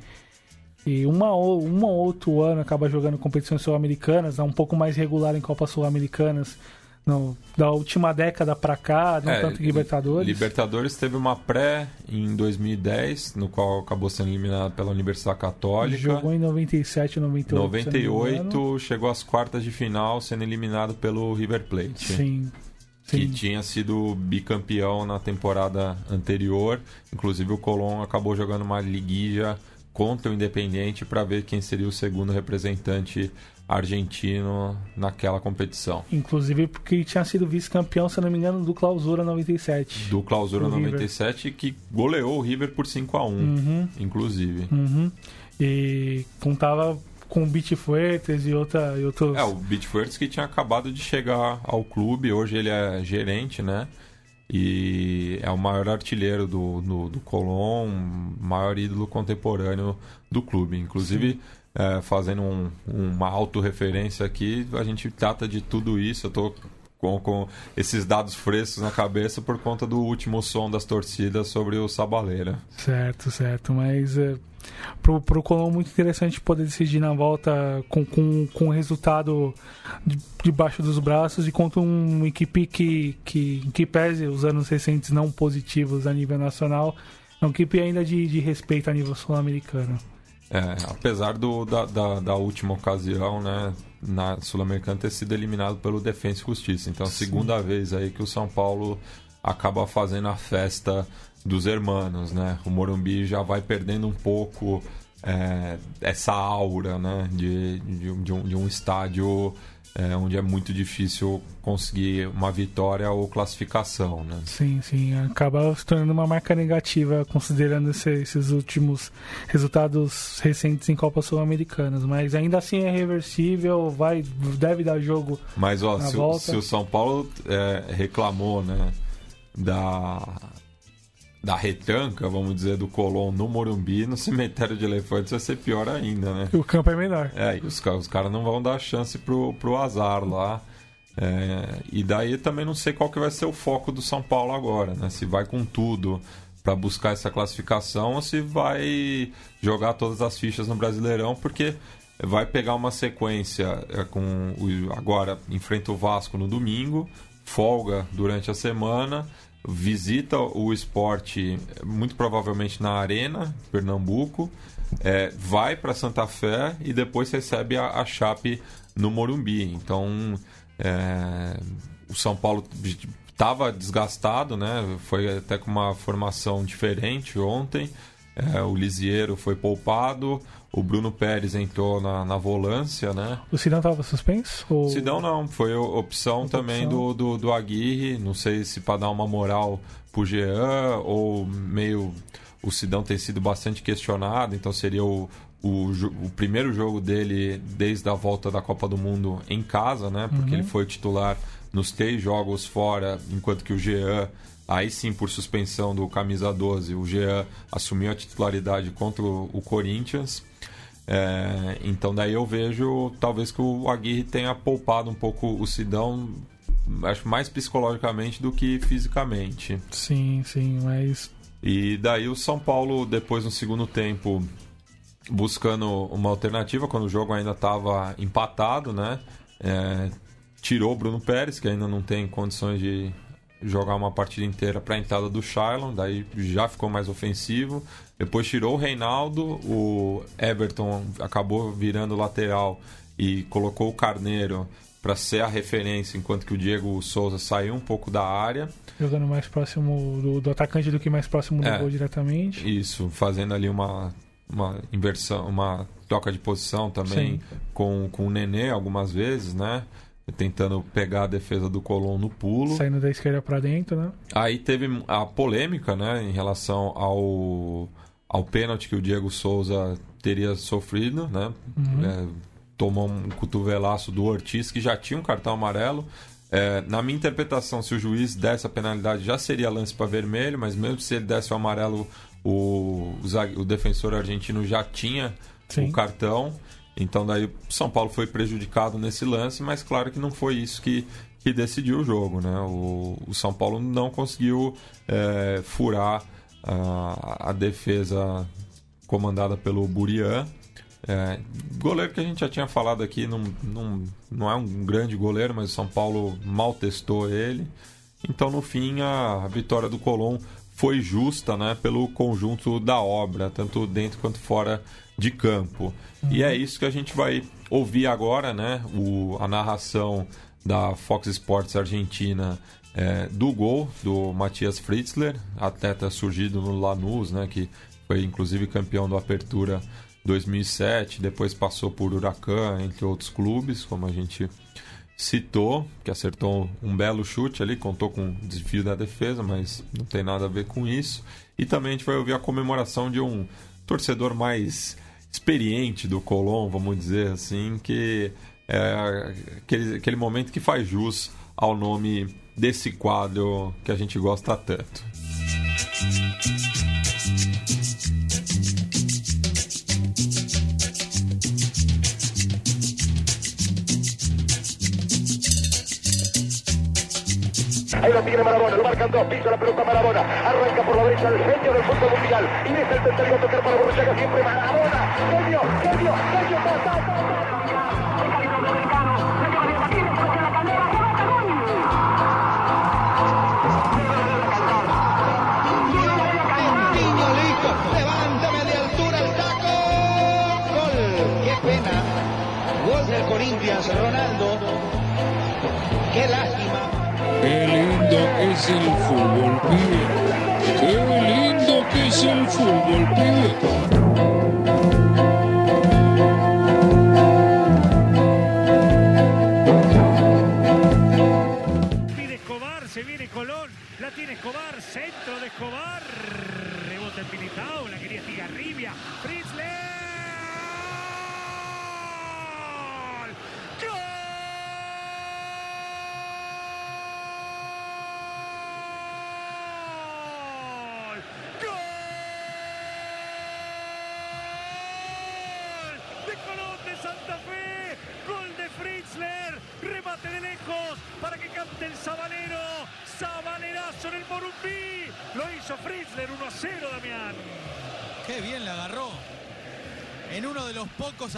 e uma, uma ou outro ano acaba jogando competições sul-americanas, é um pouco mais regular em Copas Sul-Americanas no, da última década para cá, não é, tanto Libertadores. Libertadores teve uma pré em 2010, no qual acabou sendo eliminado pela Universidade Católica. Jogou em 97, 98. 98 chegou às quartas de final, sendo eliminado pelo River Plate. Sim. Sim. Que tinha sido bicampeão na temporada anterior. Inclusive o Colón acabou jogando uma liguilla contra o Independente para ver quem seria o segundo representante argentino naquela competição. Inclusive porque tinha sido vice-campeão, se não me engano, do Clausura 97. Do Clausura do 97, River. que goleou o River por 5 a 1 uhum. inclusive. Uhum. E contava com o Beat Fuertes e, outra, e outros... É, o Beat Fuertes que tinha acabado de chegar ao clube, hoje ele é gerente, né? E é o maior artilheiro do, do, do Colón, maior ídolo contemporâneo do clube. Inclusive... Sim é, fazendo um, uma autorreferência aqui, a gente trata de tudo isso. Eu estou com, com esses dados frescos na cabeça por conta do último som das torcidas sobre o Sabaleira. Certo, certo. Mas é, pro, pro Colombo muito interessante poder decidir na volta com, com, com resultado de, debaixo dos braços e contra uma equipe que, que, que pese os anos recentes não positivos a nível nacional. É uma equipe ainda de, de respeito a nível sul-americano. É, apesar do, da, da, da, última ocasião, né, na Sul-Americana ter sido eliminado pelo Defensa e Justiça. Então, segunda vez aí que o São Paulo acaba fazendo a festa dos hermanos, né? O Morumbi já vai perdendo um pouco é, essa aura, né, de, de, de, um, de um estádio é, onde é muito difícil conseguir uma vitória ou classificação, né? Sim, sim, acaba se tornando uma marca negativa considerando esse, esses últimos resultados recentes em Copas Sul-Americanas, mas ainda assim é reversível, vai, deve dar jogo. Mas ó, se, o, se o São Paulo é, reclamou, né, da da retranca, vamos dizer, do Colón no Morumbi, no cemitério de elefantes vai ser pior ainda, né? O campo é menor. É, e os, os caras não vão dar chance pro, pro azar lá. É, e daí também não sei qual que vai ser o foco do São Paulo agora, né? Se vai com tudo para buscar essa classificação ou se vai jogar todas as fichas no Brasileirão, porque vai pegar uma sequência é, com o, agora enfrenta o Vasco no domingo, folga durante a semana visita o esporte muito provavelmente na Arena, Pernambuco, é, vai para Santa Fé e depois recebe a, a Chape no Morumbi. Então, é, o São Paulo estava desgastado, né? Foi até com uma formação diferente ontem. É, o Lisieiro foi poupado, o Bruno Pérez entrou na, na volância, né? O Sidão estava suspenso? Ou... Sidão não, foi opção também opção. Do, do, do Aguirre, não sei se para dar uma moral pro Jean ou meio o Sidão tem sido bastante questionado, então seria o, o, o, primeiro jogo dele desde a volta da Copa do Mundo em casa, né? Porque uhum. ele foi titular nos três jogos fora, enquanto que o Jean, aí sim por suspensão do camisa 12, o Jean assumiu a titularidade contra o Corinthians. É, então daí eu vejo talvez que o Aguirre tenha poupado um pouco o Sidão, acho mais psicologicamente do que fisicamente. Sim, sim, mas. E daí o São Paulo, depois no segundo tempo, buscando uma alternativa, quando o jogo ainda estava empatado, né? É, tirou o Bruno Pérez, que ainda não tem condições de jogar uma partida inteira para a entrada do Shailon, daí já ficou mais ofensivo. Depois tirou o Reinaldo, o Everton acabou virando lateral e colocou o Carneiro para ser a referência, enquanto que o Diego Souza saiu um pouco da área. Jogando mais próximo do, do atacante do que mais próximo do é, gol diretamente. Isso, fazendo ali uma, uma inversão, uma troca de posição também com, com o Nenê algumas vezes, né? tentando pegar a defesa do Colón no pulo. Saindo da esquerda para dentro, né? Aí teve a polêmica, né, em relação ao, ao pênalti que o Diego Souza teria sofrido, né? Uhum. É, tomou um cotovelaço do Ortiz, que já tinha um cartão amarelo. É, na minha interpretação, se o juiz desse a penalidade, já seria lance para vermelho, mas mesmo se ele desse o amarelo, o, o, o defensor argentino já tinha Sim. o cartão. Então daí São Paulo foi prejudicado nesse lance, mas claro que não foi isso que, que decidiu o jogo, né? O, o São Paulo não conseguiu é, furar a, defesa comandada pelo Burian. É, goleiro que a gente já tinha falado aqui, não, não, não é um grande goleiro, mas o São Paulo mal testou ele. Então, no fim, a vitória do Colón foi justa né, pelo conjunto da obra, tanto dentro quanto fora de campo. E é isso que a gente vai ouvir agora, né? O, a narração da Fox Sports Argentina é, do gol do Matias Fritzler, atleta surgido no Lanús, né? Que foi inclusive campeão do Apertura 2007, depois passou por Huracan, entre outros clubes, como a gente citou, que acertou um belo chute ali, contou com desvio da defesa, mas não tem nada a ver com isso. E também a gente vai ouvir a comemoração de um torcedor mais experiente do Colón, vamos dizer assim, que é aquele, aquele momento que faz jus ao nome desse quadro que a gente gosta tanto. Ahí lo tiene Marabona, lo marcan dos, pisa la pelota Marabona, arranca por la derecha el genio del fútbol mundial. Y es el tercero tocar para Borruchaga, siempre Marabona. Genio, genio, genio, ta, ta, es el fútbol, pibe. Qué lindo que es el fútbol, pibe.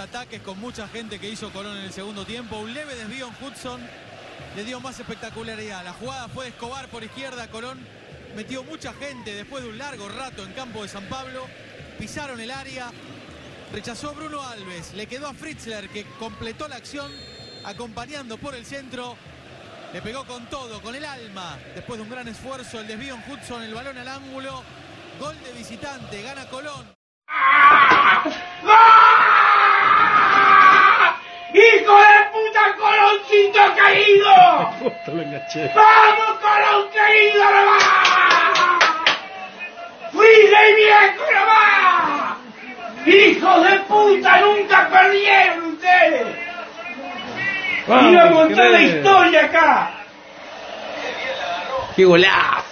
Ataques con mucha gente que hizo Colón en el segundo tiempo, un leve desvío en Hudson le dio más espectacularidad. La jugada fue de Escobar por izquierda, Colón metió mucha gente después de un largo rato en campo de San Pablo, pisaron el área, rechazó Bruno Alves, le quedó a Fritzler que completó la acción acompañando por el centro le pegó con todo, con el alma. Después de un gran esfuerzo, el desvío en Hudson, el balón al ángulo. Gol de visitante, gana Colón. ¡Maldito caído! ¡Vamos con un caído, no va! ¡Fuiste viejo, no ¡Hijos de puta, nunca perdieron ustedes! Vamos, Iba a contar la historia acá. ¡Qué golazo!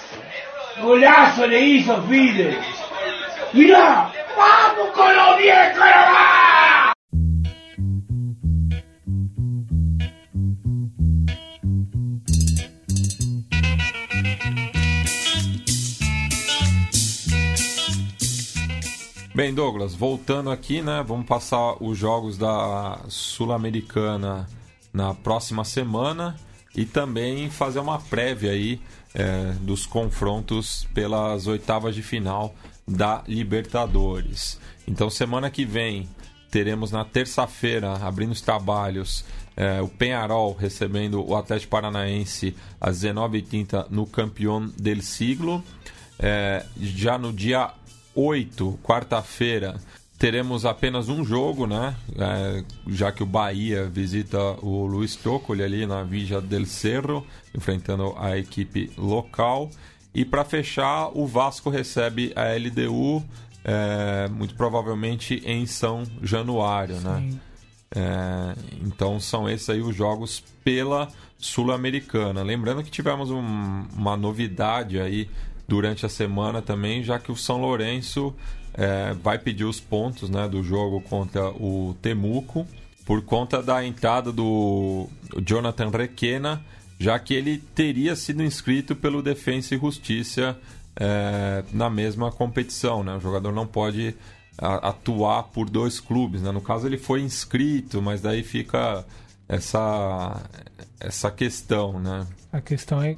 Golazo le hizo Fide. Mirá, vamos con los viejos, no! Bem, Douglas, voltando aqui, né? Vamos passar os jogos da Sul-Americana na próxima semana e também fazer uma prévia aí é, dos confrontos pelas oitavas de final da Libertadores. Então, semana que vem teremos na terça-feira, abrindo os trabalhos, é, o Penharol recebendo o Atlético Paranaense às 19h30 no Campeão del Siglo. É, já no dia 8, quarta-feira, teremos apenas um jogo, né? É, já que o Bahia visita o Luiz Toccoli ali na Villa del Cerro, enfrentando a equipe local. E para fechar, o Vasco recebe a LDU, é, muito provavelmente em São Januário, né? É, então são esses aí os jogos pela Sul-Americana. Lembrando que tivemos um, uma novidade aí durante a semana também, já que o São Lourenço é, vai pedir os pontos né, do jogo contra o Temuco por conta da entrada do Jonathan Requena, já que ele teria sido inscrito pelo Defensa e Justiça é, na mesma competição. Né? O jogador não pode atuar por dois clubes. Né? No caso, ele foi inscrito, mas daí fica essa, essa questão. Né? A questão é,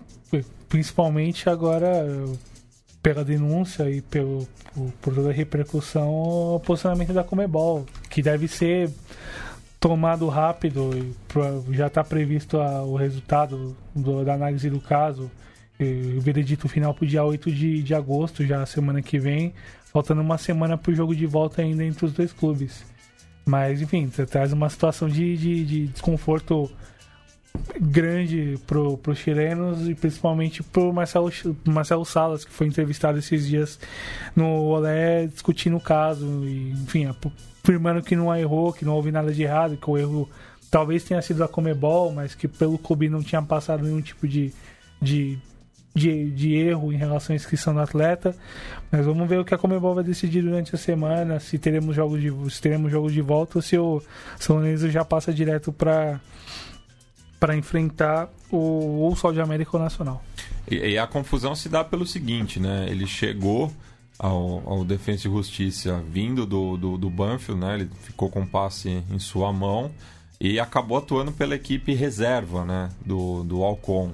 principalmente agora, pela denúncia e pelo, por, toda a repercussão, o posicionamento da Comebol, que deve ser tomado rápido, já está previsto a- o resultado do- da análise do caso, o veredito final para o dia 8 de, de agosto, já semana que vem, faltando uma semana para o jogo de volta ainda entre os dois clubes. Mas, enfim, tra- traz uma situação de, de, de desconforto grande pro, pros chilenos e principalmente pro Marcelo, Marcelo Salas, que foi entrevistado esses dias no Olé discutindo o caso e, enfim, afirmando que não errou, que não houve nada de errado, que o erro talvez tenha sido da Comebol, mas que pelo clube não tinha passado nenhum tipo de, de, de, de erro em relação à inscrição do atleta. Mas vamos ver o que a Comebol vai decidir durante a semana, se teremos jogos de, se teremos jogos de volta ou se o São Lourenço já passa direto para para enfrentar o o Sol de América Nacional. E, e a confusão se dá pelo seguinte, né? Ele chegou ao, ao Defensa e Justiça vindo do, do, do Banfield, né? Ele ficou com o passe em sua mão e acabou atuando pela equipe reserva, né? Do, do Alcon.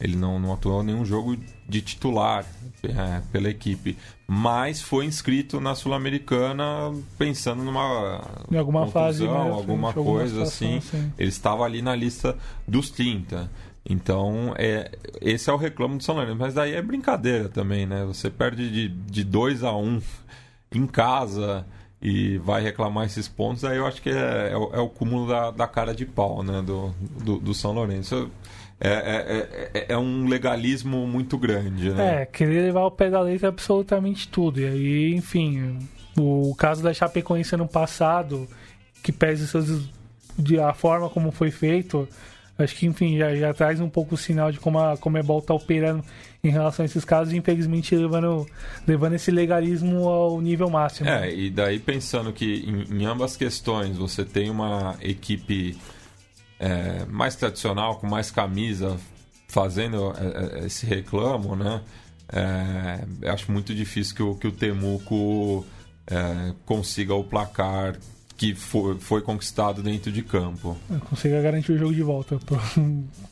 Ele não, não atuou em nenhum jogo de titular é, pela equipe, mas foi inscrito na Sul-Americana pensando numa Em alguma fase, né, alguma coisa situação, assim. sim. Ele estava ali na lista dos 30. Então, é, esse é o reclamo do São Lourenço. Mas daí é brincadeira também, né? Você perde de, de 2 a 1 um em casa e vai reclamar esses pontos, aí eu acho que é, é, o, é o cúmulo da, da cara de pau, né? Do, do, do São Lourenço. É, é, é, é um legalismo muito grande, né? É, querer levar ao pé da letra absolutamente tudo. E aí, enfim, o caso da Chapecoense ano passado, que pese seus, de, a forma como foi feito, acho que, enfim, já, já traz um pouco o sinal de como a Comebol tá operando em relação a esses casos, infelizmente levando, levando esse legalismo ao nível máximo. É, e daí pensando que em, em ambas questões você tem uma equipe é, mais tradicional, com mais camisa, fazendo é, é, esse reclamo, né? É, acho muito difícil que o, que o Temuco é, consiga o placar que foi, foi conquistado dentro de campo. Consiga garantir o jogo de volta. pro-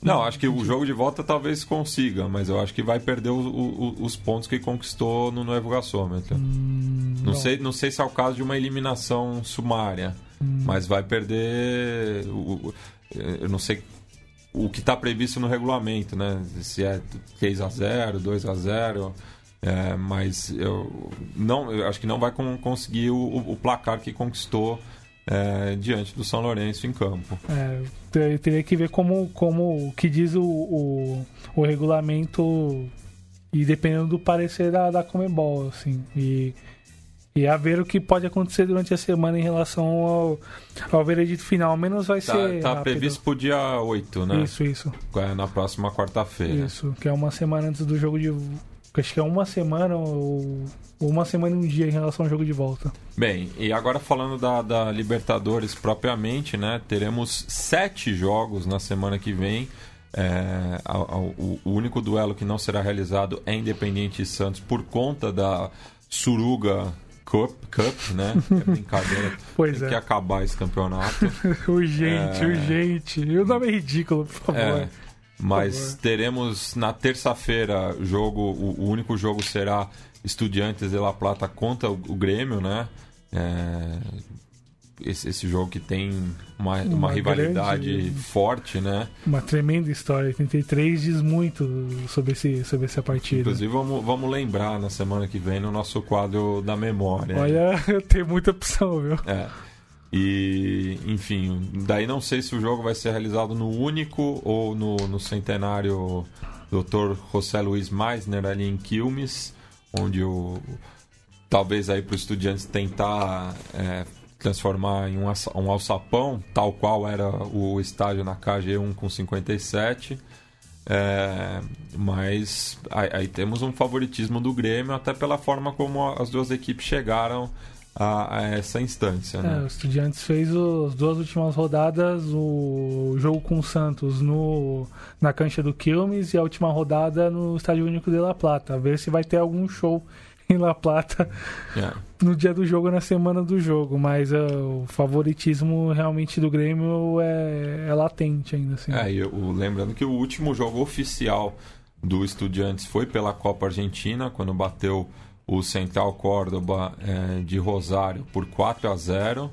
Não, acho que o jogo de volta talvez consiga, mas eu acho que vai perder o- o- os pontos que conquistou no Novo Gasômetro. não, sei, não sei se é o caso de uma eliminação sumária, mas vai perder. o- eu não sei o que está previsto no regulamento, né? Se é 3 a 0 2 a 0 é, mas eu não eu acho que não vai con- conseguir o, o placar que conquistou é, diante do São Lourenço em campo. É, te- teria que ver como, como que diz o, o, o regulamento e dependendo do parecer da, da Comebol, assim. E, E a ver o que pode acontecer durante a semana em relação ao, ao veredito final. Ao menos vai Tá, ser. tá rápido. previsto pro dia 8, né? Isso, isso. É, Na próxima quarta-feira. Isso. Que é uma semana antes do jogo de. Acho que é uma semana ou ou uma semana e um dia em relação ao jogo de volta. Bem, e agora falando da, da Libertadores propriamente, né? Teremos sete jogos na semana que vem. É, a- a- o, o único duelo que não será realizado é Independiente e Santos por conta da Suruga Cup, Cup né? É brincadeira. Pois Tem é. que acabar esse campeonato. urgente, É. urgente. E o nome é ridículo, por favor. É, mas favor. teremos na terça-feira jogo, o, o único jogo será Estudiantes de La Plata contra o, o Grêmio, né? É, esse, esse jogo que tem uma, uma, Uma rivalidade grande- forte, né? Uma tremenda história. 83 diz muito sobre, esse, sobre essa partida. Inclusive vamos, vamos lembrar na semana que vem no nosso quadro da memória. Olha, tem muita opção, viu? É. E, enfim, daí não sei se o jogo vai ser realizado no único ou no, no centenário Dr. José Luiz Meisner ali em Quilmes, onde o talvez aí para os estudiantes tentar é, transformar em um, um alçapão, tal qual era o estádio na KG1 com 57. É, mas aí, aí temos um favoritismo do Grêmio, até pela forma como as duas equipes chegaram a, a essa instância. É, Né? o Estudiantes fez as duas últimas rodadas, o jogo com o Santos no, na cancha do Quilmes e a última rodada no Estádio Único de La Plata. A ver se vai ter algum show em La Plata É. no dia do jogo, na semana do jogo. Mas é, o favoritismo realmente do Grêmio é, é latente ainda. Assim. É, e o- lembrando que o último jogo oficial do Estudiantes foi pela Copa Argentina, quando bateu o Central Córdoba eh, de Rosário por 4 a 0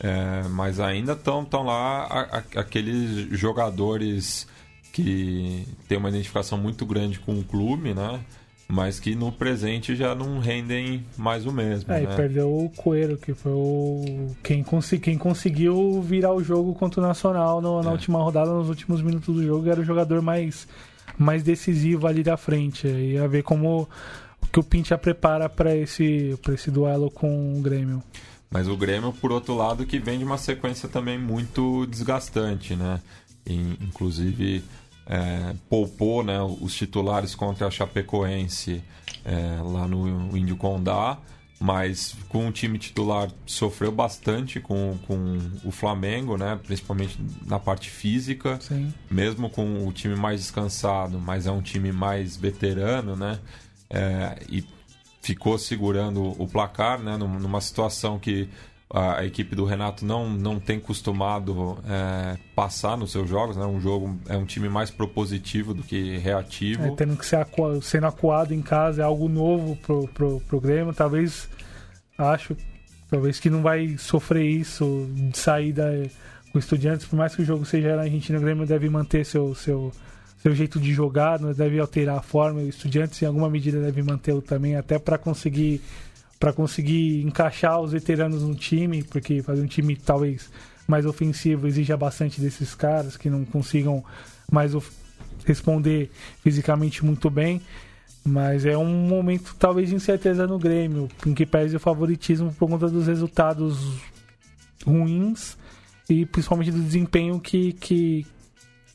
eh, mas ainda estão tão lá a- a- aqueles jogadores que têm uma identificação muito grande com o clube, né? Mas que no presente já não rendem mais o mesmo. É, e né? perdeu o Coelho, que foi o quem, consi- quem conseguiu virar o jogo contra o Nacional no- na É. última rodada, nos últimos minutos do jogo, era o jogador mais, mais decisivo ali da frente. E a ver como o que o Pincha prepara para esse, pra esse duelo com o Grêmio. Mas o Grêmio, por outro lado, que vem de uma sequência também muito desgastante, né? E, inclusive, é, poupou né, os titulares contra a Chapecoense é, lá no Índio Condá, mas com o time titular sofreu bastante com, com o Flamengo, né? Principalmente na parte física Sim. mesmo com o time mais descansado, mas é um time mais veterano, né? É, e ficou segurando o placar, né? Num- Numa situação que a equipe do Renato não, não tem costumado é, passar nos seus jogos, né? Um jogo é um time mais propositivo do que reativo. É, tendo que ser acua- sendo acuado em casa é algo novo pro, pro, pro Grêmio. Talvez, acho, talvez que não vai sofrer isso de saída com estudiantes. Por mais que o jogo seja na Argentina, o Grêmio deve manter seu, seu, seu jeito de jogar, não deve alterar a forma. O estudiantes, em alguma medida, deve mantê-lo também, até para conseguir para conseguir encaixar os veteranos no time, porque fazer um time talvez mais ofensivo exija bastante desses caras que não consigam mais responder fisicamente muito bem. Mas é um momento talvez de incerteza no Grêmio, em que pese o favoritismo por conta dos resultados ruins e principalmente do desempenho que, que,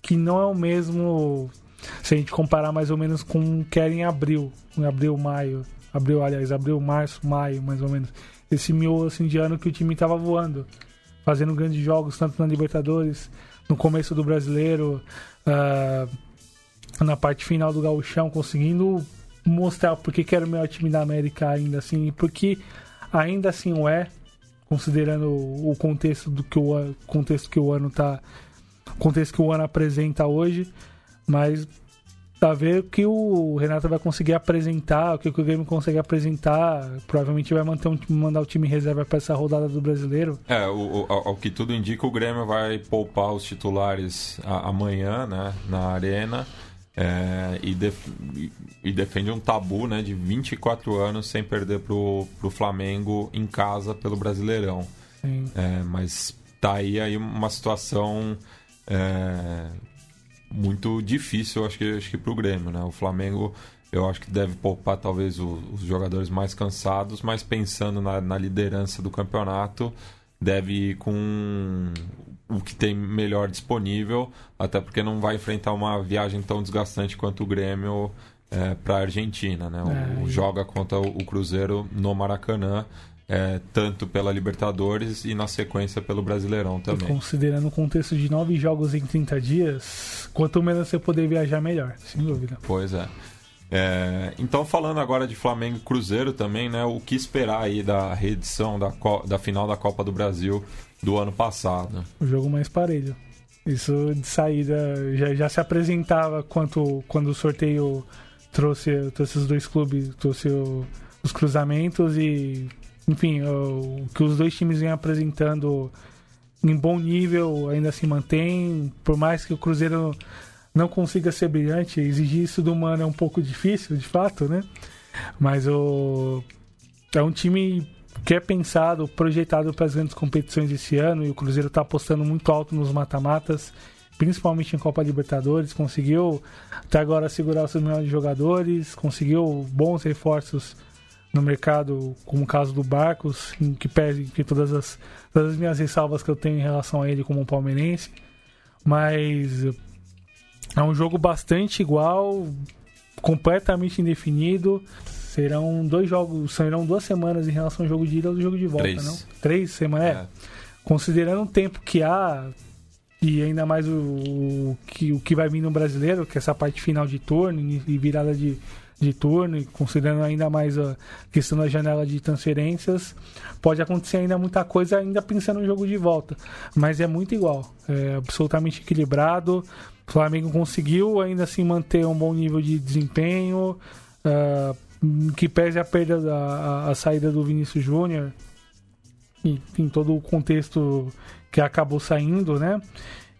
que não é o mesmo se a gente comparar mais ou menos com o que era em abril, em abril, maio, abril, aliás, abril, março, maio, mais ou menos. Esse miolo assim, de ano que o time estava voando, fazendo grandes jogos, tanto na Libertadores, no começo do Brasileiro, ah, na parte final do Gauchão, conseguindo mostrar porque que era o melhor time da América ainda assim, e porque ainda assim o é, considerando o contexto do que o contexto que o ano tá contexto que o ano apresenta hoje, mas pra ver o que o Renato vai conseguir apresentar, o que o Grêmio consegue apresentar, provavelmente vai manter um, mandar o time em reserva para essa rodada do Brasileiro. É, o, o- ao, que tudo indica, o Grêmio vai poupar os titulares a- amanhã, né, na arena. é, e, def- e- defende um tabu né, de 24 anos sem perder pro, pro Flamengo em casa pelo Brasileirão. É, mas tá aí, aí uma situação é, muito difícil, acho que, acho que pro Grêmio, né? O Flamengo Eu acho que deve poupar talvez o, os jogadores mais cansados, mas pensando na, na liderança do campeonato, deve ir com o que tem melhor disponível, até porque não vai enfrentar uma viagem tão desgastante quanto o Grêmio é, para a Argentina. Né? O, É, Joga contra o Cruzeiro no Maracanã, é, tanto pela Libertadores e na sequência pelo Brasileirão E também. considerando o contexto de nove jogos em 30 dias, quanto menos você poder viajar, melhor, sem dúvida. Pois é. É, então falando agora de Flamengo e Cruzeiro também, né? O que esperar aí da reedição da, da final da Copa do Brasil do ano passado? O jogo mais parelho. Isso de saída já, já se apresentava quanto, quando o sorteio trouxe, trouxe os dois clubes, trouxe o- os cruzamentos e, enfim, o, que os dois times vêm apresentando em bom nível ainda se mantém. Por mais que o Cruzeiro não consiga ser brilhante, exigir isso do Mano é um pouco difícil, de fato, né? Mas o é um time que é pensado, projetado para as grandes competições esse ano e o Cruzeiro está apostando muito alto nos mata-matas, principalmente em Copa Libertadores. Conseguiu até agora segurar os melhores jogadores, conseguiu bons reforços no mercado, como o caso do Barcos, em que pese que todas as, todas as minhas ressalvas que eu tenho em relação a ele como um palmeirense. Mas é um jogo bastante igual, completamente indefinido. Serão dois jogos, serão duas semanas em relação ao jogo de ida e ao jogo de volta, Três. não? Três semanas, é. É. Considerando o tempo que há e ainda mais o, o que, o que vai vir no brasileiro, que é essa parte final de turno e virada de, de turno, e considerando ainda mais a questão da janela de transferências, pode acontecer ainda muita coisa, ainda pensando no jogo de volta. Mas é muito igual, é absolutamente equilibrado. O Flamengo conseguiu ainda assim manter um bom nível de desempenho, ah, que pese a perda da a, a saída do Vinícius Júnior, e em todo o contexto que acabou saindo, né?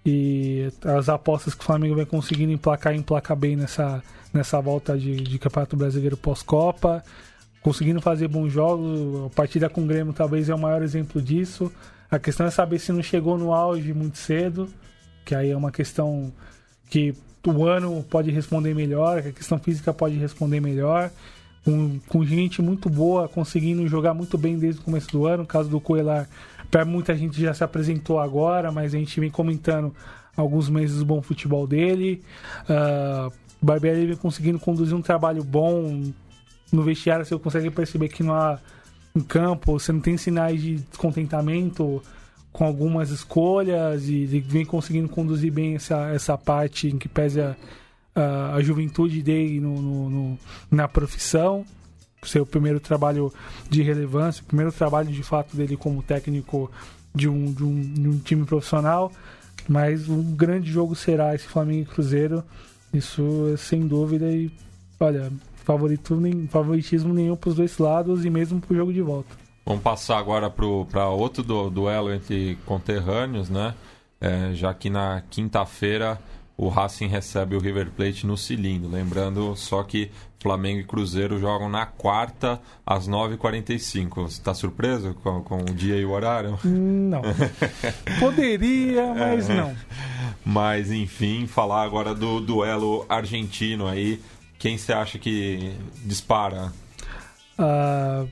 E as apostas que o Flamengo vai conseguindo emplacar, emplacar bem nessa, nessa volta de, de Campeonato Brasileiro pós-Copa, conseguindo fazer bons jogos. A partida com o Grêmio talvez é o maior exemplo disso. A questão é saber se não chegou no auge muito cedo, que aí é uma questão que o ano pode responder melhor, que a questão física pode responder melhor. Com, com gente muito boa, conseguindo jogar muito bem desde o começo do ano. No caso do Coelar, para muita gente já se apresentou agora, mas a gente vem comentando alguns meses o bom futebol dele. Uh, Barbieri vem conseguindo conduzir um trabalho bom no vestiário. Você consegue perceber que não há em campo, você não tem sinais de descontentamento com algumas escolhas e vem conseguindo conduzir bem essa, essa parte em que pese a, a, a juventude dele no, no- no- na profissão. Seu primeiro trabalho de relevância, primeiro trabalho de fato dele como técnico de um, de um, de um time profissional. Mas um grande jogo será esse Flamengo e Cruzeiro. Isso é sem dúvida. E olha, favorito, nem, favoritismo nenhum para os dois lados e mesmo para o jogo de volta. Vamos passar agora para outro du- duelo entre conterrâneos, né? É, já que na quinta-feira o Racing recebe o River Plate no cilindro. Lembrando só que Flamengo e Cruzeiro jogam na quarta às 9h45. Você está surpreso com, com o dia e o horário? Não. Poderia, mas não. Mas enfim, falar agora do duelo argentino aí. Quem você acha que dispara? Ah,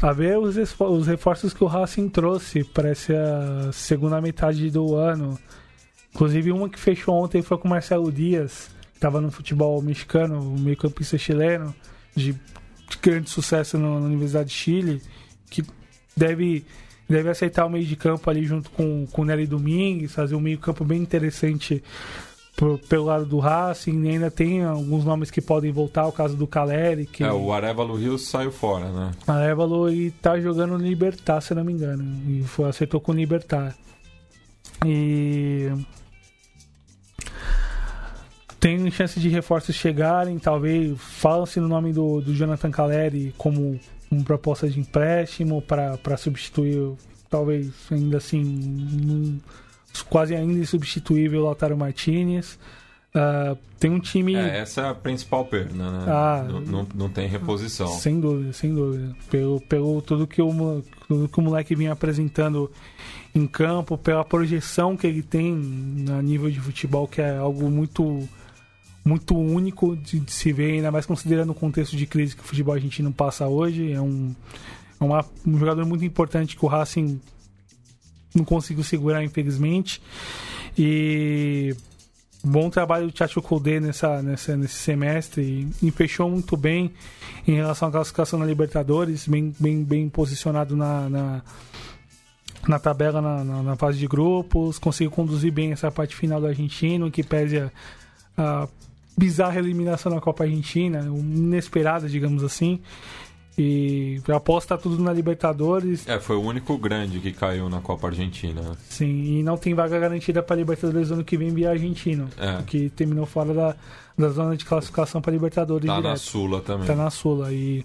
a ver os, os reforços que o Racing trouxe para essa segunda metade do ano. Inclusive, uma que fechou ontem foi com o Marcelo Dias, estava no futebol mexicano, o meio-campista chileno, de, de grande sucesso no- na Universidade de Chile, que deve, deve aceitar o meio de campo ali junto com, com o Nery Domingues, fazer um meio-campo bem interessante pro- pelo lado do Racing. E ainda tem alguns nomes que podem voltar, o caso do Caleri, que É, o Arevalo Rios saiu fora, né? a Évalo e tá jogando no Libertar, se não me engano. E foi, acertou com o Libertar. E. Tem chance de reforços chegarem, talvez. Fala-se no nome do, do Jonathan Caleri como uma proposta de empréstimo para substituir, talvez ainda assim, um- quase ainda insubstituível Lautaro Martinez. Ah, tem um time. É, essa é a principal perda, né? Ah. não, não, não tem reposição. Sem dúvida, sem dúvida. Pelo, pelo tudo, que o, tudo que o moleque vinha apresentando em campo, pela projeção que ele tem a nível de futebol, que é algo muito muito único de, de se ver, ainda mais considerando o contexto de crise que o futebol argentino passa hoje. É um, é uma, um jogador muito importante que o Racing não conseguiu segurar, infelizmente. E bom trabalho do Tchatcho Koudé nessa, nessa, nesse semestre e, e, fechou muito bem em relação à classificação na Libertadores, bem, bem, bem posicionado na, na, na tabela na, na, na, fase de grupos, conseguiu conduzir bem essa parte final do argentino, que pese a, a bizarra eliminação na Copa Argentina, inesperada, digamos assim. E aposta tudo na Libertadores. É, foi o único grande que caiu na Copa Argentina. Sim, e não tem vaga garantida para Libertadores ano que vem via argentino. É. Que terminou fora da, da zona de classificação para Libertadores. Tá direto. na Sula também. Tá na Sula. E,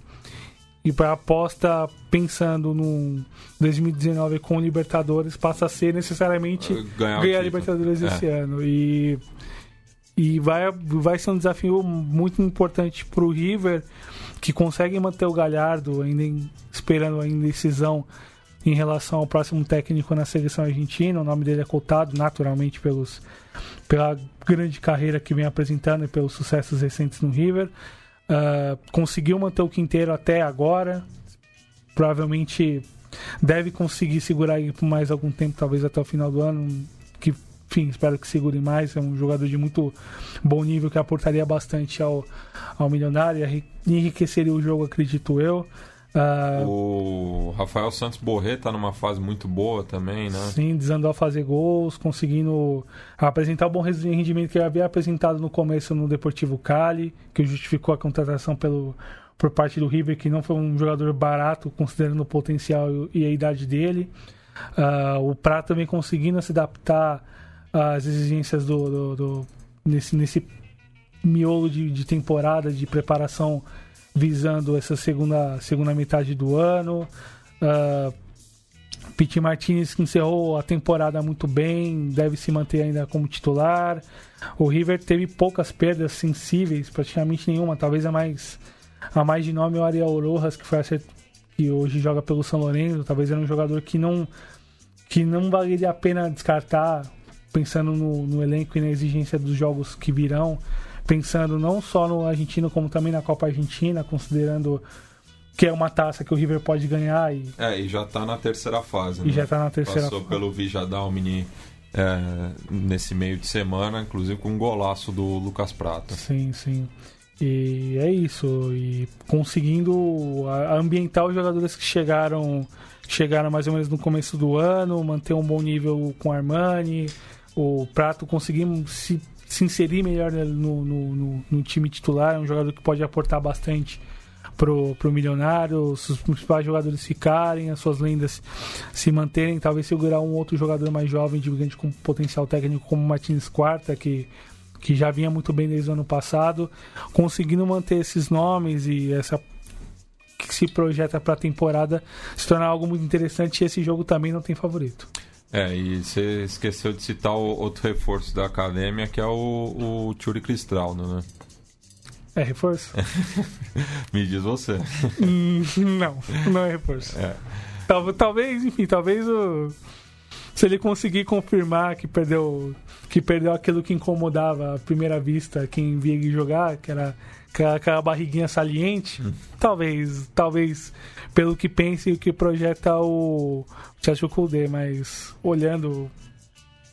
e para aposta, pensando no 2019 com Libertadores, passa a ser necessariamente ganhar, ganhar Libertadores é. esse ano. E, e vai, vai ser um desafio muito importante para o River que conseguem manter o Galhardo ainda em, esperando a indecisão em relação ao próximo técnico na seleção argentina. O nome dele é cotado naturalmente pelos, pela grande carreira que vem apresentando e pelos sucessos recentes no River. Uh, conseguiu manter o quinteiro até agora. Provavelmente deve conseguir segurar aí por mais algum tempo, talvez até o final do ano. Enfim, espero que segure mais. É um jogador de muito bom nível que aportaria bastante ao, ao milionário e enriqueceria o jogo, acredito eu. Uh, o Rafael Santos Borré está numa fase muito boa também, né? Sim, desandou a fazer gols, conseguindo apresentar o bom rendimento que ele havia apresentado no começo no Deportivo Cali, que justificou a contratação pelo, por parte do River, que não foi um jogador barato, considerando o potencial e a idade dele. Uh, o Prato também conseguindo se adaptar as exigências do, do, do nesse, nesse miolo de, de, temporada de preparação visando essa segunda, segunda metade do ano. Uh, Pete Martinez que encerrou a temporada muito bem, deve se manter ainda como titular. O River teve poucas perdas sensíveis, praticamente nenhuma, talvez a mais a mais de nome é o Ariel Rojas, que foi que hoje joga pelo São Lourenço, talvez era um jogador que não que não valeria a pena descartar pensando no, no, elenco e na exigência dos jogos que virão, pensando não só no argentino, como também na Copa Argentina, considerando que é uma taça que o River pode ganhar. E, é, e já está na terceira fase. E né? já está na terceira Passou fase. pelo Vijadalmini é, nesse meio de semana, inclusive com um golaço do Lucas Prata. Sim, sim. E é isso. E conseguindo ambientar os jogadores que chegaram chegaram mais ou menos no começo do ano, manter um bom nível com Armani, o Prato conseguimos se, se inserir melhor no, no, no, no, time titular, é um jogador que pode aportar bastante pro, pro milionário, os principais jogadores ficarem, as suas lendas se manterem, talvez segurar um outro jogador mais jovem, de grande com potencial técnico como Martins Quarta, que que já vinha muito bem desde o ano passado, conseguindo manter esses nomes e essa que se projeta para a temporada se tornar algo muito interessante e esse jogo também não tem favorito. É, e você esqueceu de citar o outro reforço da academia, que é o, o Tchuri Cristaldo, né? É reforço? Me diz você. Hum, não, não é reforço. É. Talvez, enfim, talvez o. Se ele conseguir confirmar que perdeu, que perdeu aquilo que incomodava à primeira vista quem via ele jogar, que era aquela barriguinha saliente, hum. talvez, talvez pelo que pensa e o que projeta o Chelsea Koudé, mas olhando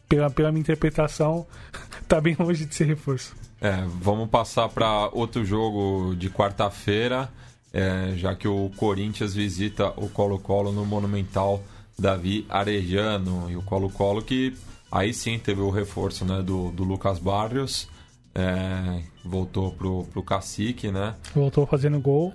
pela, pela minha interpretação, tá bem longe de ser reforço. É, vamos passar para outro jogo de quarta-feira, é, já que o Corinthians visita o Colo-Colo no Monumental Davi Arejano. E o Colo-Colo que aí sim teve o reforço né, do, do Lucas Barrios. É, voltou pro, pro Cacique, né? Voltou fazendo gol.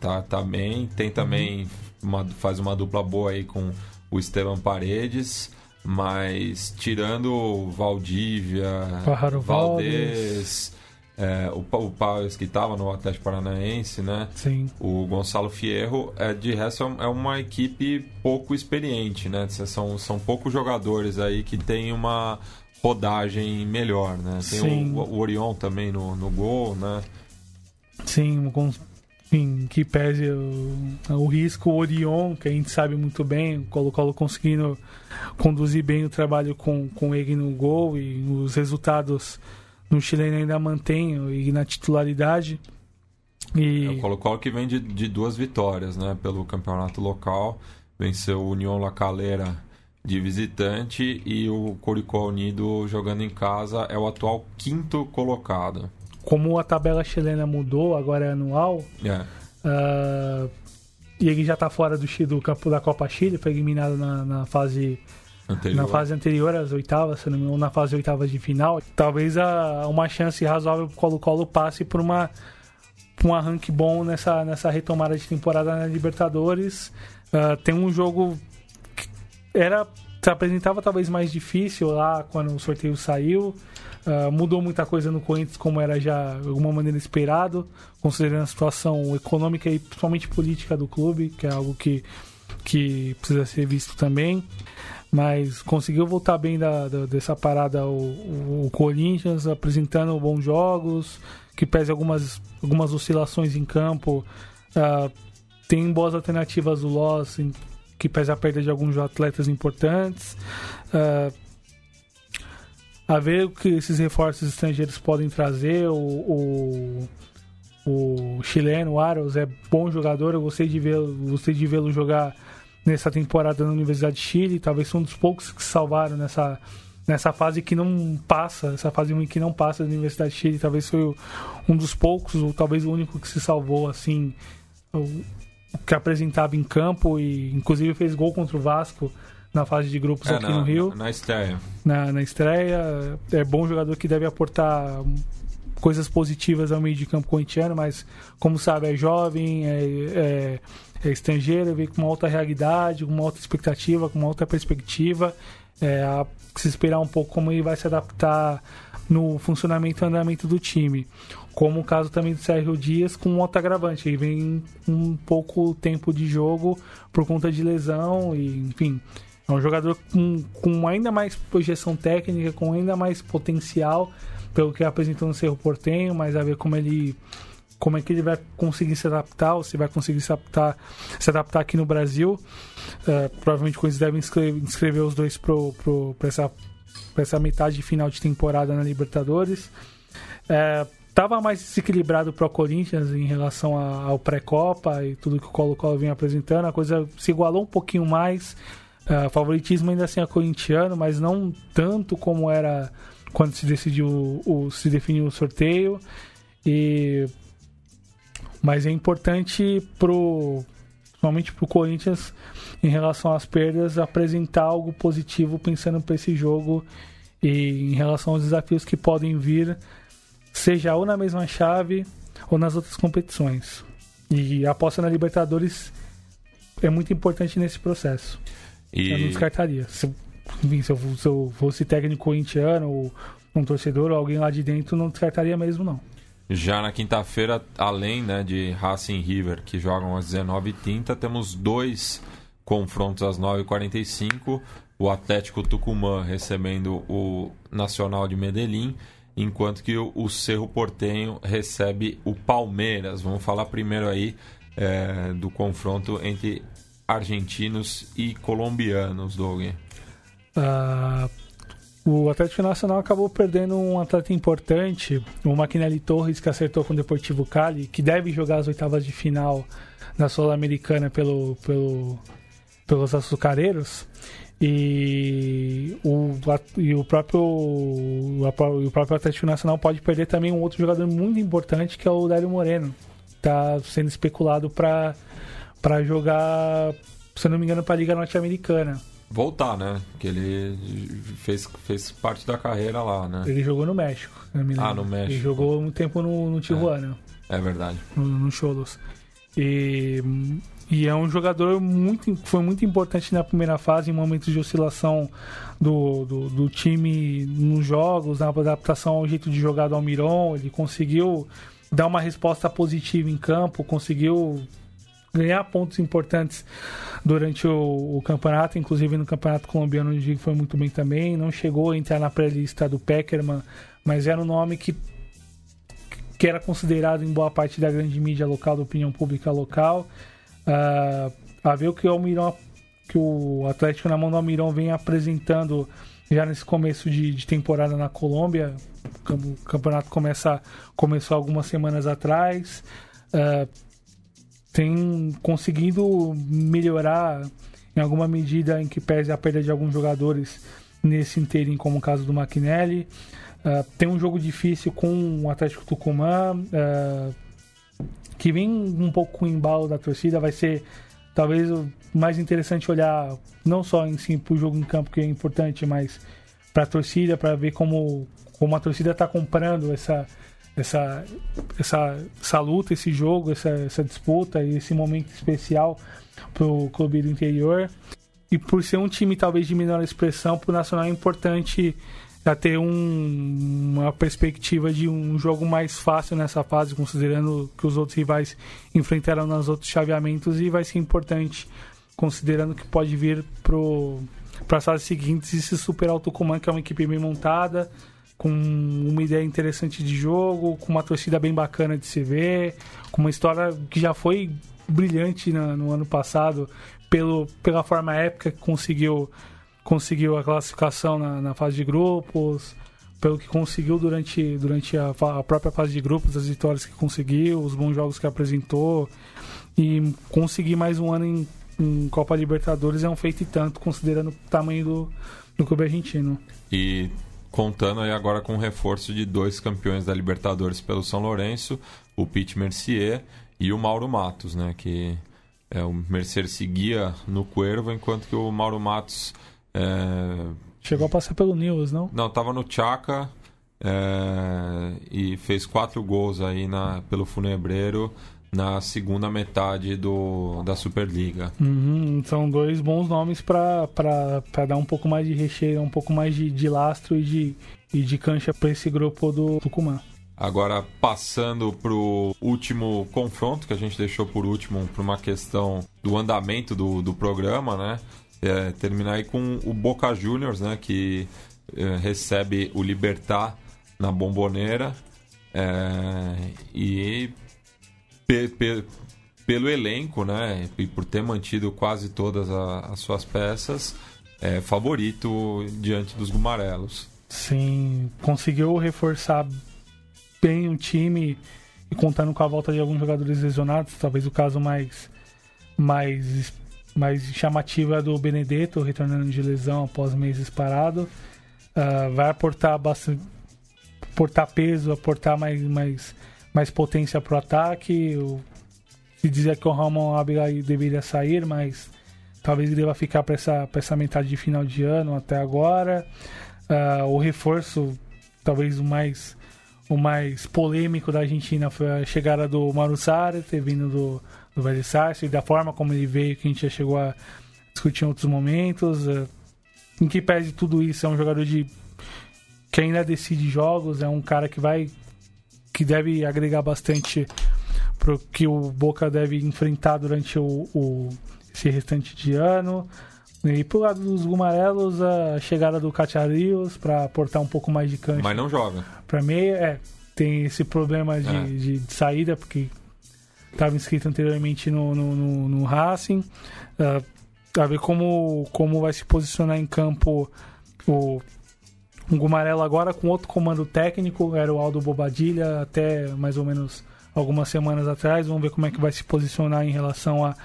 Tá, tá bem. Tem também, uhum. uma, faz uma dupla boa aí com o Esteban Paredes. Mas tirando Valdívia, Pájaro Valdez, é, o, o Paues que estava no Atlético Paranaense, né? Sim. O Gonçalo Fierro, é, de resto é uma equipe pouco experiente, né? São, são poucos jogadores aí que tem uma rodagem melhor, né? Tem Sim. o, o Orion também no, no gol, né? Sim, com, enfim, que pese o, o risco, o Orion, que a gente sabe muito bem, o Colo-Colo conseguindo conduzir bem o trabalho com, com ele no gol e os resultados no chileno ainda mantém e na titularidade. E... É o Colo-Colo que vem de, de, duas vitórias, né? Pelo campeonato local. Venceu o União La Calera de visitante e o Curicó Unido jogando em casa é o atual quinto colocado. Como a tabela chilena mudou, agora é anual, é. Uh, e ele já está fora do, do campo da Copa Chile, foi eliminado na, na fase Anterior. na fase anterior, às oitavas, se não me engano, na fase oitavas de final. Talvez a, uma chance razoável pro Colo-Colo passe por uma um arranque bom nessa, nessa retomada de temporada na Libertadores. Uh, tem um jogo era se apresentava talvez mais difícil lá quando o sorteio saiu. Uh, mudou muita coisa no Corinthians, como era já de alguma maneira esperado, considerando a situação econômica e principalmente política do clube, que é algo que, que precisa ser visto também. Mas conseguiu voltar bem da, da dessa parada o, o, Corinthians, apresentando bons jogos, que pese algumas, algumas oscilações em campo. Uh, tem boas alternativas do Loss, que pese a perda de alguns atletas importantes. Uh, a ver o que esses reforços estrangeiros podem trazer. O, o, o chileno, o Aros, é bom jogador. Eu gostei de vê-lo de vê jogar nessa temporada na Universidade de Chile. Talvez um dos poucos que salvaram nessa, nessa fase que não passa, essa fase ruim que não passa da Universidade de Chile. Talvez foi um dos poucos, ou talvez o único que se salvou assim, que apresentava em campo e inclusive fez gol contra o Vasco na fase de grupos é, aqui na, no Rio. Na, estreia. Na, na estreia. É bom jogador que deve aportar coisas positivas ao meio de campo corintiano, mas como sabe, é jovem, é, é, é estrangeiro, vem com uma alta realidade, com uma alta expectativa, com uma alta perspectiva. É, a se esperar um pouco como ele vai se adaptar no funcionamento e andamento do time. Como o caso também do Sérgio Dias com um outro agravante. Ele vem um pouco tempo de jogo por conta de lesão e, enfim, é um jogador com, com ainda mais projeção técnica, com ainda mais potencial, pelo que apresentou no Cerro Portenho, mas a ver como ele como é que ele vai conseguir se adaptar, ou se vai conseguir se adaptar, se adaptar aqui no Brasil. Uh, provavelmente eles devem inscrever, inscrever os dois para essa, essa metade final de temporada na Libertadores. Uh, Tava mais desequilibrado para o Corinthians em relação a, ao pré-copa e tudo que o Colo-Colo vinha apresentando. A coisa se igualou um pouquinho mais. Uh, favoritismo ainda assim é corintiano, mas não tanto como era quando se decidiu o, se definiu o sorteio. E mas é importante pro principalmente para o Corinthians em relação às perdas apresentar algo positivo pensando para esse jogo e em relação aos desafios que podem vir seja ou na mesma chave ou nas outras competições. E a aposta na Libertadores é muito importante nesse processo. E... Eu não descartaria. Se, enfim, se, eu, se eu fosse técnico corintiano ou um torcedor ou alguém lá de dentro, não descartaria mesmo, não. Já na quinta-feira, além né, de Racing River, que jogam às 19h30, temos dois confrontos às 9h45. O Atlético Tucumã recebendo o Nacional de Medellín enquanto que o, Cerro Portenho recebe o Palmeiras. Vamos falar primeiro aí é, do confronto entre argentinos e colombianos, Doug. Uh, o Atlético Nacional acabou perdendo um atleta importante, o Maquinelli Torres, que acertou com o Deportivo Cali, que deve jogar as oitavas de final na Sul-Americana pelo, pelo, pelos açucareiros. E o, e o próprio o próprio Atlético Nacional pode perder também um outro jogador muito importante que é o Dário Moreno. Está sendo especulado para jogar, se não me engano, para a Liga Norte-Americana. Voltar, né? Que ele fez, fez parte da carreira lá, né? Ele jogou no México. Ah, no México. Ele jogou um tempo no, no Tijuana. É, é verdade. No, no Cholos. E e é um jogador muito, foi muito importante na primeira fase, em momentos de oscilação do, do, do, time nos jogos, na adaptação ao jeito de jogar do Almiron. Ele conseguiu dar uma resposta positiva em campo, conseguiu ganhar pontos importantes durante o, o campeonato, inclusive no campeonato colombiano, onde foi muito bem também. Não chegou a entrar na pré-lista do Peckerman, mas era um nome que que era considerado em boa parte da grande mídia local, da opinião pública local. Uh, a ver o que o Almirão, que o Atlético na mão do Almirão vem apresentando já nesse começo de, de temporada na Colômbia. O campeonato começa, começou algumas semanas atrás. Uh, tem conseguido melhorar em alguma medida em que pese a perda de alguns jogadores nesse inteirinho, como o caso do McNally. Uh, tem um jogo difícil com o Atlético Tucumã, uh, que vem um pouco com o embalo da torcida. Vai ser talvez o mais interessante olhar não só em si para o jogo em campo, que é importante, mas para a torcida, para ver como, como a torcida está comprando essa, essa, essa, essa luta, esse jogo, essa, essa disputa esse momento especial para o clube do interior. E por ser um time talvez de menor expressão, para o Nacional é importante já ter um, uma perspectiva de um jogo mais fácil nessa fase, considerando que os outros rivais enfrentaram nos outros chaveamentos, e vai ser importante, considerando que pode vir para as fases seguintes e se superar o Tucumã, que é uma equipe bem montada, com uma ideia interessante de jogo, com uma torcida bem bacana de se ver, com uma história que já foi brilhante no, no ano passado, pelo, pela forma épica que conseguiu conseguiu a classificação na, na fase de grupos, pelo que conseguiu durante, durante a, a, própria fase de grupos, as vitórias que conseguiu, os bons jogos que apresentou. E conseguir mais um ano em, em Copa Libertadores é um feito e tanto, considerando o tamanho do, do clube argentino. E contando aí agora com o reforço de dois campeões da Libertadores pelo São Lourenço, o Pete Mercier e o Mauro Matos, né? Que é, o Mercier seguia no Cuervo, enquanto que o Mauro Matos é... Chegou a passar pelo News, não? Não, tava no Chaka é... e fez quatro gols aí na... pelo Funebreiro na segunda metade do... da Superliga. Uhum, são dois bons nomes para dar um pouco mais de recheio, um pouco mais de, de lastro e de, e de cancha para esse grupo do Tucumã. Agora, passando para o último confronto, que a gente deixou por último, por uma questão do andamento do, do programa, né? é, terminar aí com o Boca Juniors, né? Que é, recebe o Libertar na bomboneira. É, e pe, pe, pelo elenco, né? E por ter mantido quase todas a, as suas peças, é favorito diante dos Gumarelos. Sim, conseguiu reforçar bem o time e contando com a volta de alguns jogadores lesionados, talvez o caso mais mais mais chamativa é do Benedetto, retornando de lesão após meses parado. Uh, vai aportar bastante aportar peso, aportar mais, mais, mais potência para o ataque. Se dizer que o Ramon Abigail deveria sair, mas talvez ele deva ficar para essa, essa metade de final de ano até agora. Uh, o reforço, talvez o mais, o mais polêmico da Argentina foi a chegada do Maru ter vindo do, do Velho e da forma como ele veio, que a gente já chegou a discutir em outros momentos. É, em que pese tudo isso, é um jogador de que ainda decide jogos, é um cara que vai que deve agregar bastante pro que o Boca deve enfrentar durante o, o esse restante de ano. E pro lado dos Gumarelos, a chegada do Cacharios para aportar um pouco mais de cancha. Mas não joga. Para meia, é, tem esse problema de, é. de, de saída, porque estava inscrito anteriormente no, no, no, no Racing. Uh, a ver como, como vai se posicionar em campo o, o Gumarela agora com outro comando técnico, era o Aldo Bobadilha até mais ou menos algumas semanas atrás. Vamos ver como é que vai se posicionar em relação a,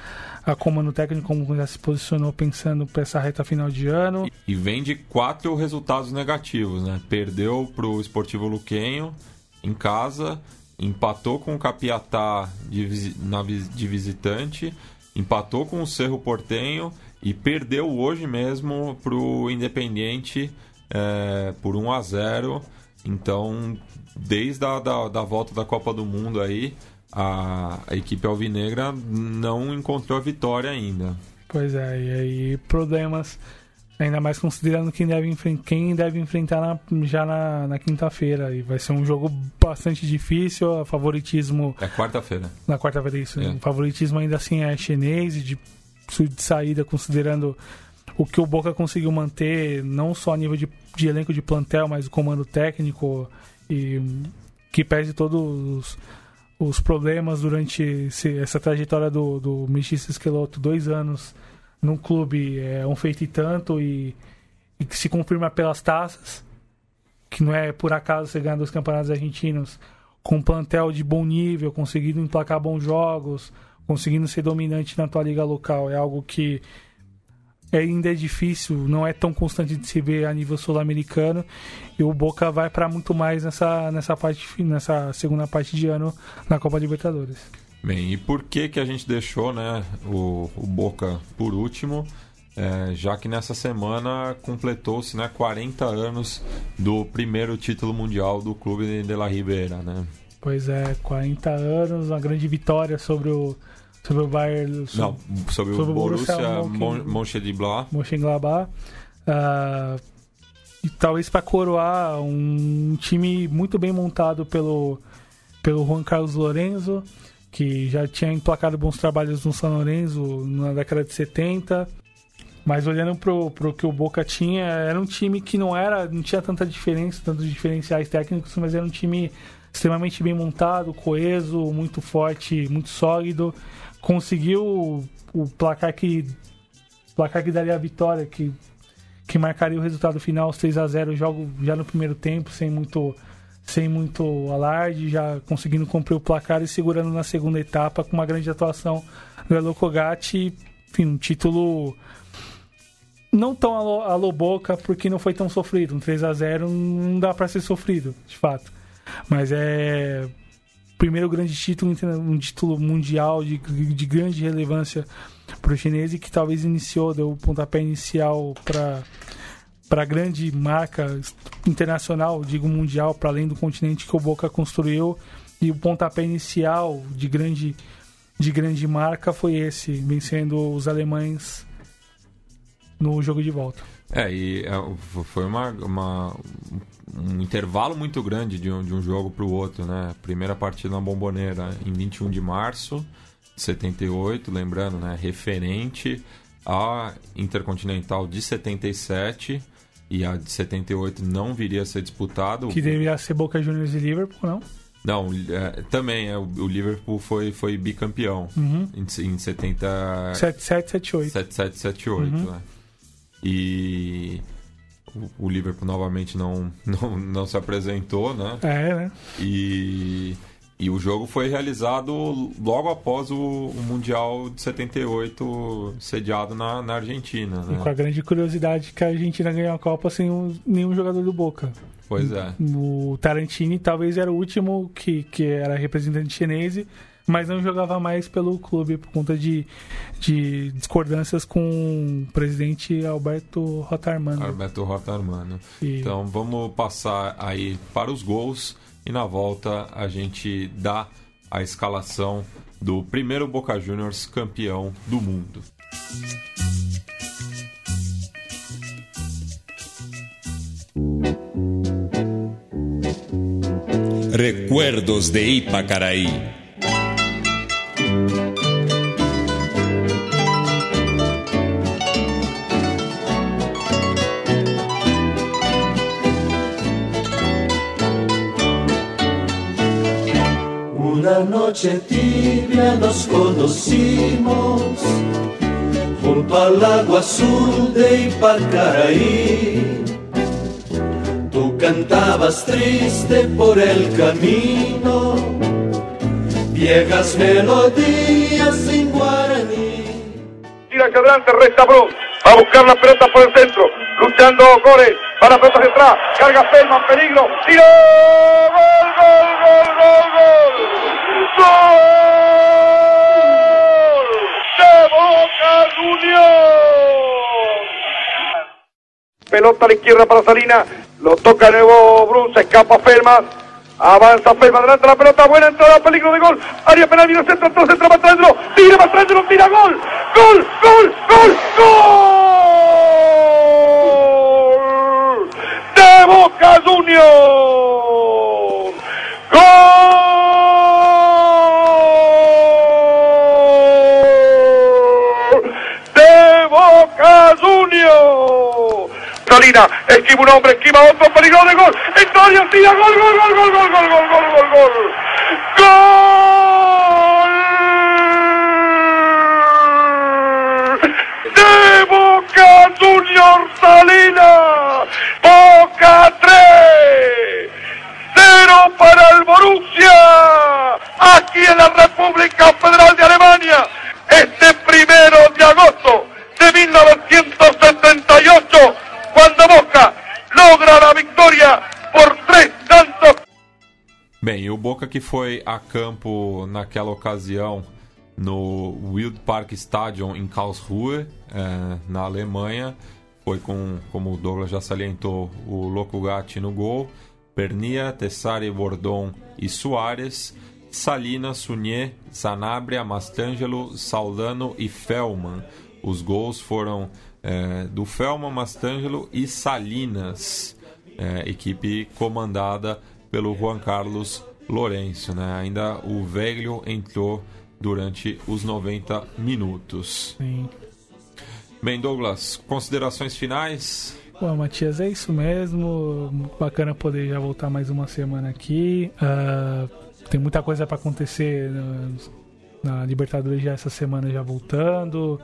a comando técnico, como já se posicionou pensando para essa reta final de ano. E, e vem de quatro resultados negativos, né? Perdeu para o Esportivo Luquenho em casa, empatou com o Capiatá de, na, de visitante, empatou com o Cerro Portenho e perdeu hoje mesmo para o Independiente é, por 1 a 0 Então, desde a da, da volta da Copa do Mundo aí, a, a equipe alvinegra não encontrou a vitória ainda. Pois é, e aí problemas Ainda mais considerando quem deve, quem deve enfrentar na, já na, na quinta-feira. E vai ser um jogo bastante difícil. favoritismo. É quarta-feira. Na quarta-feira, isso. É. O favoritismo ainda assim é chinês, de, de saída, considerando o que o Boca conseguiu manter, não só a nível de, de elenco de plantel, mas o comando técnico. E que pese todos os, os problemas durante esse, essa trajetória do, do Michis Esqueloto, dois anos num clube é um feito e tanto e, e que se confirma pelas taças, que não é por acaso você ganhar dois campeonatos argentinos com um plantel de bom nível, conseguindo emplacar bons jogos, conseguindo ser dominante na tua liga local. É algo que ainda é difícil, não é tão constante de se ver a nível sul-americano. E o Boca vai para muito mais nessa, nessa, parte, nessa segunda parte de ano na Copa Libertadores. Bem, e por que que a gente deixou né, o, o Boca por último? É, já que nessa semana completou-se né, 40 anos do primeiro título mundial do clube de La Ribeira, né? Pois é, 40 anos, uma grande vitória sobre o sobre o Bayern, sobre, Não, sobre, sobre o Borussia, Borussia Mönchengladbach. Mönchengladbach. Uh, e talvez para coroar um time muito bem montado pelo pelo Juan Carlos Lorenzo, que já tinha emplacado bons trabalhos no São Lourenço na década de 70 mas olhando pro, pro que o Boca tinha, era um time que não era, não tinha tanta diferença, tantos diferenciais técnicos, mas era um time extremamente bem montado, coeso, muito forte, muito sólido. Conseguiu o placar que placar que daria a vitória, que que marcaria o resultado final, os 3 a 0 jogo já no primeiro tempo, sem muito sem muito alarde, já conseguindo cumprir o placar e segurando na segunda etapa com uma grande atuação do Elo Kogati, enfim, um título não tão alô boca, porque não foi tão sofrido. Um 3 a 0 não dá para ser sofrido, de fato. Mas é primeiro grande título, um título mundial de, de grande relevância para o chinês e que talvez iniciou, deu o pontapé inicial para para a grande marca internacional, digo mundial, para além do continente que o Boca construiu e o pontapé inicial de grande de grande marca foi esse, vencendo os alemães no jogo de volta. É, e é, foi uma, uma, um intervalo muito grande de um, de um jogo para o outro, né? Primeira partida na Bomboneira em 21 de março de 78, lembrando, né? Referente à Intercontinental de 77 e a de 78 não viria a ser disputado. Que deveria ser Boca Juniors e Liverpool, não? Não, é, também é, o Liverpool foi, foi bicampeão uhum. em, em 70... 77, 78. 77, 78, uhum. né? E o, Liverpool novamente não, não, não se apresentou, né? É, né? E, e o jogo foi realizado logo após o, o Mundial de 78 sediado na, na Argentina. Né? E com a grande curiosidade que a Argentina ganhou a Copa sem um, nenhum jogador do Boca. Pois é. O Tarantini talvez era o último que, que era representante chinês mas não jogava mais pelo clube por conta de, de discordâncias com o presidente Alberto Rotarmano. Alberto Rotarmano. E... Então vamos passar aí para os gols e na volta a gente dá a escalação do primeiro Boca Juniors campeão do mundo. Recuerdos de Ipacaraí. Noche tibia nos conocimos junto al agua azul de Ipacaraí. Tú cantabas triste por el camino, viejas melodías sin guaraní. Tira hacia adelante, resta Bruce, va a buscar la pelota por el centro, luchando Gores, para pelota atrás, carga Feldman, peligro, gol, gol, gol, gol, gol. ¡Gol! ¡De Boca Juniors! Pelota a la izquierda para Salina. Lo toca de nuevo Bruce. Escapa Felma. Avanza Felma. Adelante la pelota. Buena entrada. Peligro de gol. Área penal. Viene centro. Entró centro. Adentro. Tira adentro. Tira gol. Gol. Gol. Gol. Gol. De Boca Juniors. Gol. Junior. Salina esquiva un hombre, esquiva otro, peligro de gol. Antonio tira gol, gol, gol, gol, gol, gol, gol, gol, gol, gol. ¡Gol! De Boca Junior Salina. Boca 3. 0 para el Borussia. Aquí en la República Federal de Alemania. Este primero de agosto de 19 1978, cuando Boca logra la victoria por tres tantos. Bem, o Boca que foi a campo naquela ocasião no Wild Park Stadium em Karlsruhe, é, na Alemanha, foi com, como o Douglas já salientou, o Loco Gatti no gol, Pernia, Tessari, Bordon e Soares, Salina, Sunier, Zanabria, Mastangelo, Saldano e Felman. Os gols foram é, do Felman, Mastangelo e Salinas, é, equipe comandada pelo Juan Carlos Lourenço. Né? Ainda o Velho entrou durante os 90 minutos. Sim. Bem, Douglas, considerações finais? Bom, Matias, é isso mesmo. Bacana poder já voltar mais uma semana aqui. Uh, tem muita coisa para acontecer na, na, Libertadores já essa semana já voltando.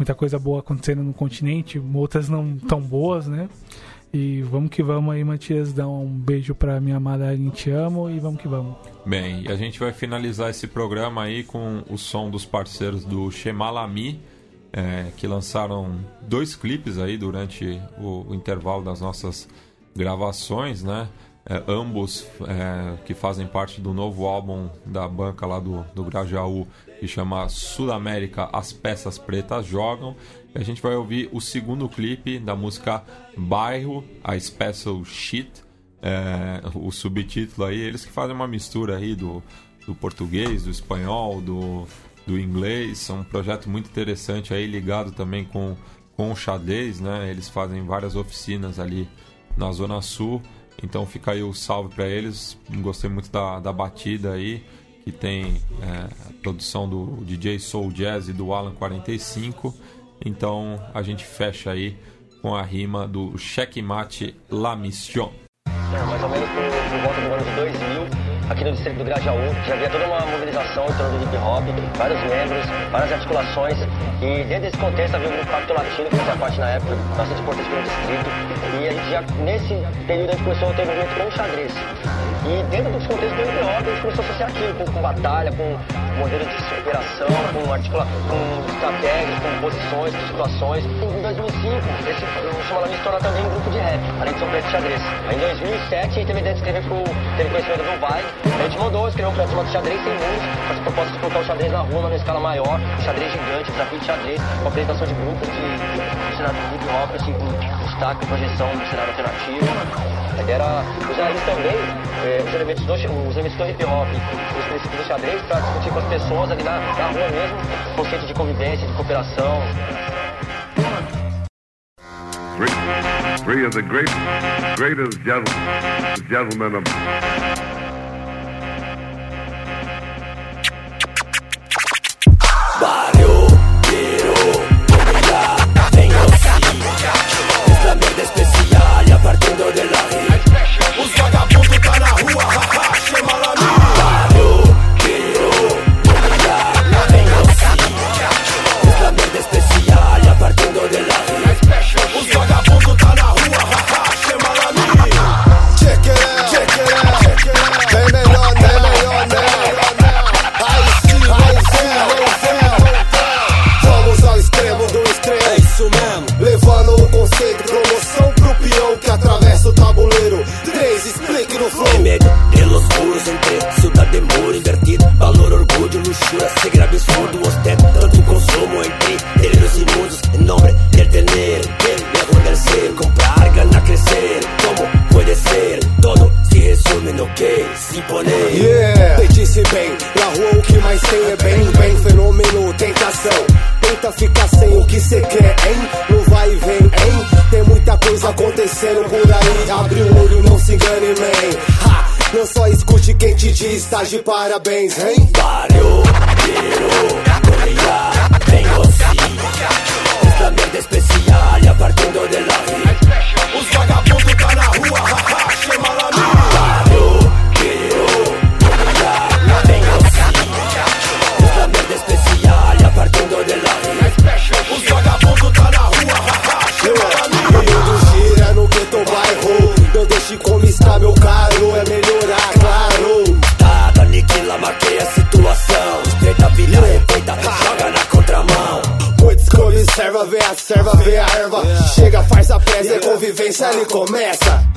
Muita coisa boa acontecendo no continente, outras não tão boas, né? E vamos que vamos aí, Matias. Dá um beijo pra minha amada Aline, te amo e vamos que vamos. Bem, a gente vai finalizar esse programa aí com o som dos parceiros do Shemalami é, que lançaram dois clipes aí durante o, o intervalo das nossas gravações, né? É, ambos é, que fazem parte do novo álbum da banca lá do, do Grajaú, que chama Sudamérica As Peças Pretas Jogam. E a gente vai ouvir o segundo clipe da música Bairro, a Special Shit. É, o subtítulo aí, eles que fazem uma mistura aí do, do português, do espanhol, do, do inglês. É um projeto muito interessante aí, ligado também com, com o xadrez, né? Eles fazem várias oficinas ali na Zona Sul. Então fica aí o salve para eles. Gostei muito da, da batida aí, que tem é, produção do DJ Soul Jazz e do Alan 45. Então a gente fecha aí com a rima do Checkmate La Mission. É, mais ou menos por, por volta do ano de 2000 aqui no distrito do Grajaú. Já havia toda uma mobilização em torno do hip hop, vários membros, várias articulações. E dentro desse contexto havia o grupo Pacto Latino, que fazia parte na época, bastante importante para o distrito. E a gente já, nesse período, a gente começou a ter movimento com o xadrez. E dentro dos contextos do hip hop, a gente começou a associar aquilo, com, com batalha, com modelo de operação, com, articula com estratégias, com posições, com situações. Em 2005, esse, o Chamalami se torna também um grupo de rap, além de ser um projeto de xadrez. Em 2007, a gente teve a ideia de escrever pro, teve conhecimento do Vai, a gente mandou escrever um projeto chamado Xadrez Sem Muros, com essa proposta de colocar o xadrez na rua, numa escala maior, xadrez gigante, desafio de xadrez, com apresentação de grupos de, de cenário de hip hop, assim, com destaque, projeção do cenário alternativo. Era usar eles também, eh, os, elementos do, os elementos do hip hop, os princípios do xadrez, para discutir com as pessoas ali na, na rua mesmo, conceito de convivência, de cooperação. Three of the great, greatest gentlemen of de Os vagabundos tá na rua, haha, chama lá comida, Es la especial de hit Os vagabundos tá na rua, haha, chama lá Check it out, check it out, check it out Bem melhor, bem melhor? Aí sim, aí sim, aí sim Vamos ao extremo do extremo É isso mesmo Levando o conceito, promoção pro peão que atravessa o tabuleiro. Três, explique no flow. Medio de los entre ciudad de invertido. Valor, orgullo, luxura, segredo absurdo Ostenta tanto consumo entre delírios imundos Em nome del tener, de parabéns, hein? Barrio, quiero presa, e começa.